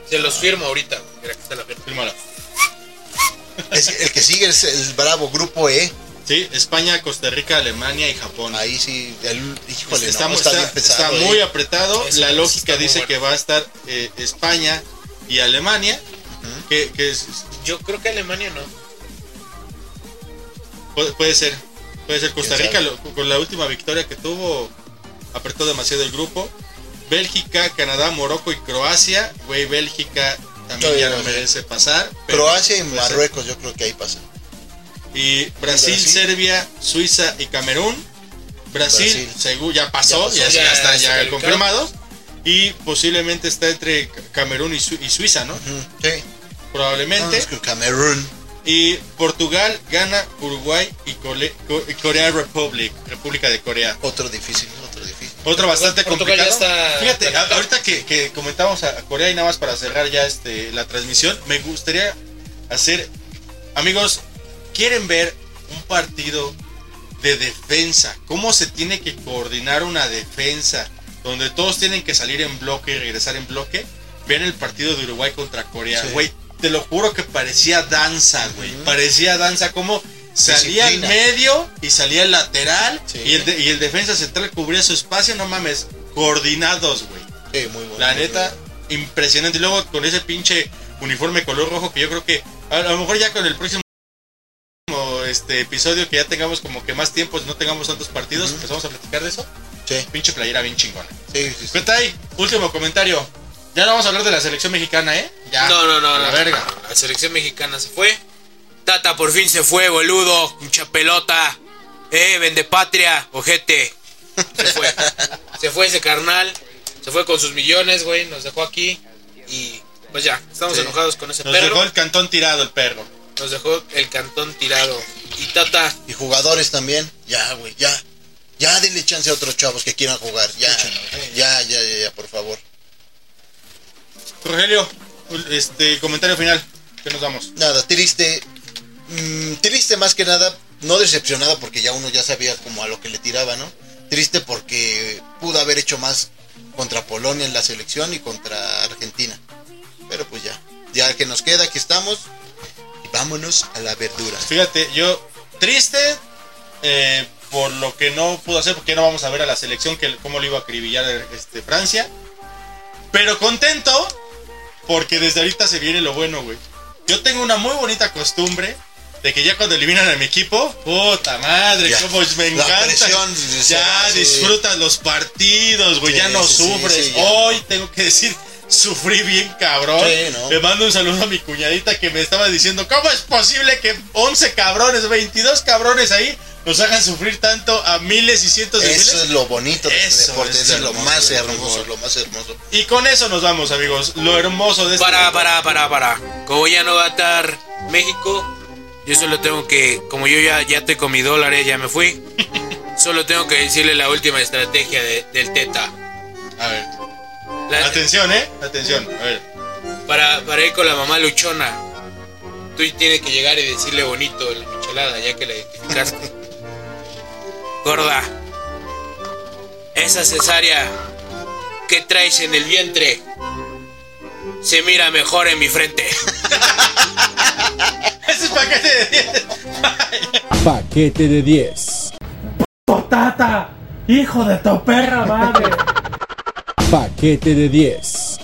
Se los firmo ahorita. Mira, está la firma. Es- el que sigue es el bravo grupo E. Sí, España, Costa Rica, Alemania y Japón. Ahí sí, el, híjole, está, no, está- está, está- bien pesado. está eh. muy apretado. La lógica dice bueno. que va a estar eh, España y Alemania. que, que es- Yo creo que Alemania no. puede, puede ser. Puede ser Costa ¿Quién Rica lo- con la última victoria que tuvo. Apretó demasiado el grupo. Bélgica, Canadá, Morocco y Croacia. Güey, Bélgica también ya no, merece pasar. Croacia y ser. Marruecos, yo creo que ahí pasa. Y Brasil, Brasil. Serbia, Suiza y Camerún. Brasil, Brasil. según ya pasó, Ya pasó. ya Ya está ya confirmado. Y posiblemente está entre Ca- Camerún y, Su- y Suiza, ¿no? Sí. Probablemente. Camerún. Y Portugal gana Uruguay y, Cole- Co- y Corea Republic, República de Corea. Otro difícil, otro difícil. Otro bastante Portugal ya complicado. está Fíjate, ahorita que, que comentamos a a Corea y nada más para cerrar ya este la transmisión, me gustaría hacer, amigos, quieren ver un partido de defensa, cómo se tiene que coordinar una defensa, donde todos tienen que salir en bloque y regresar en bloque. Vean el partido de Uruguay contra Corea, Sí. güey. Te lo juro que parecía danza, güey. Parecía danza como salía el Disciplina. medio y salía el lateral Sí. y, el de- y el defensa central cubría su espacio, no mames, coordinados, güey. Sí, muy bueno. La muy neta, impresionante. Y luego con ese pinche uniforme color rojo que yo creo que a lo mejor ya con el próximo este episodio que ya tengamos como que más tiempo, no tengamos tantos partidos, empezamos a platicar de eso. Sí, Pinche playera bien chingona. sí, sí, sí. Petay, último comentario. Ya no vamos a hablar de la selección mexicana, ¿eh? Ya. No, no, no. la no. verga. La selección mexicana se fue. Tata por fin se fue, boludo. Mucha pelota. Eh, vende patria, ojete. Se fue. se fue ese carnal. Se fue con sus millones, güey. Nos dejó aquí. Y pues ya, estamos Sí. enojados con ese Nos perro. dejó el cantón tirado el perro. Nos dejó el cantón tirado. Y Tata, Y jugadores también. Ya, güey, ya. Ya denle chance a otros chavos que quieran jugar. Ya, ya, ya, ya, ya, por favor. Rogelio, este comentario final. Que nos damos. Nada, triste. Mm, triste más que nada. No decepcionada porque ya uno ya sabía como a lo que le tiraba, ¿no? Triste porque pudo haber hecho más contra Polonia en la selección y contra Argentina. Pero pues ya. Ya que nos queda, aquí estamos. Vámonos a la verdura. Fíjate, yo triste eh, por lo que no pudo hacer, porque no vamos a ver a la selección, que cómo le iba a acribillar este, Francia. Pero contento, porque desde ahorita se viene lo bueno, güey. Yo tengo una muy bonita costumbre de que ya cuando eliminan a mi equipo, puta madre, Ya. cómo me La encanta. presión ya sí. disfrutas los partidos, güey, Sí, ya no sí, sufres. Hoy tengo que decir, sufrí bien cabrón. Sí, ¿no? Le mando un saludo a mi cuñadita que me estaba diciendo, ¿cómo es posible que 11 cabrones, 22 cabrones ahí nos hagan sufrir tanto a miles y cientos de Eso miles? es lo bonito de este Eso deporte. es Eso es lo hermoso más hermoso, lo más hermoso. Y con eso nos vamos, amigos. Lo hermoso de este para, deporte. para, para, para. Como ya no va a estar México, yo solo tengo que, como yo ya, ya estoy con mi dólar, ya me fui. Solo tengo que decirle la última estrategia de- del Teta. A ver, La- atención, ¿eh? Atención, a ver. para, para ir con la mamá luchona, tú tienes que llegar y decirle bonito la michelada, ya que la identificaste. Gorda, esa cesárea que traes en el vientre se mira mejor en mi frente. Ese es paquete de 10. Paquete de 10. ¡Tata! ¡Hijo de tu perra madre! Paquete de 10.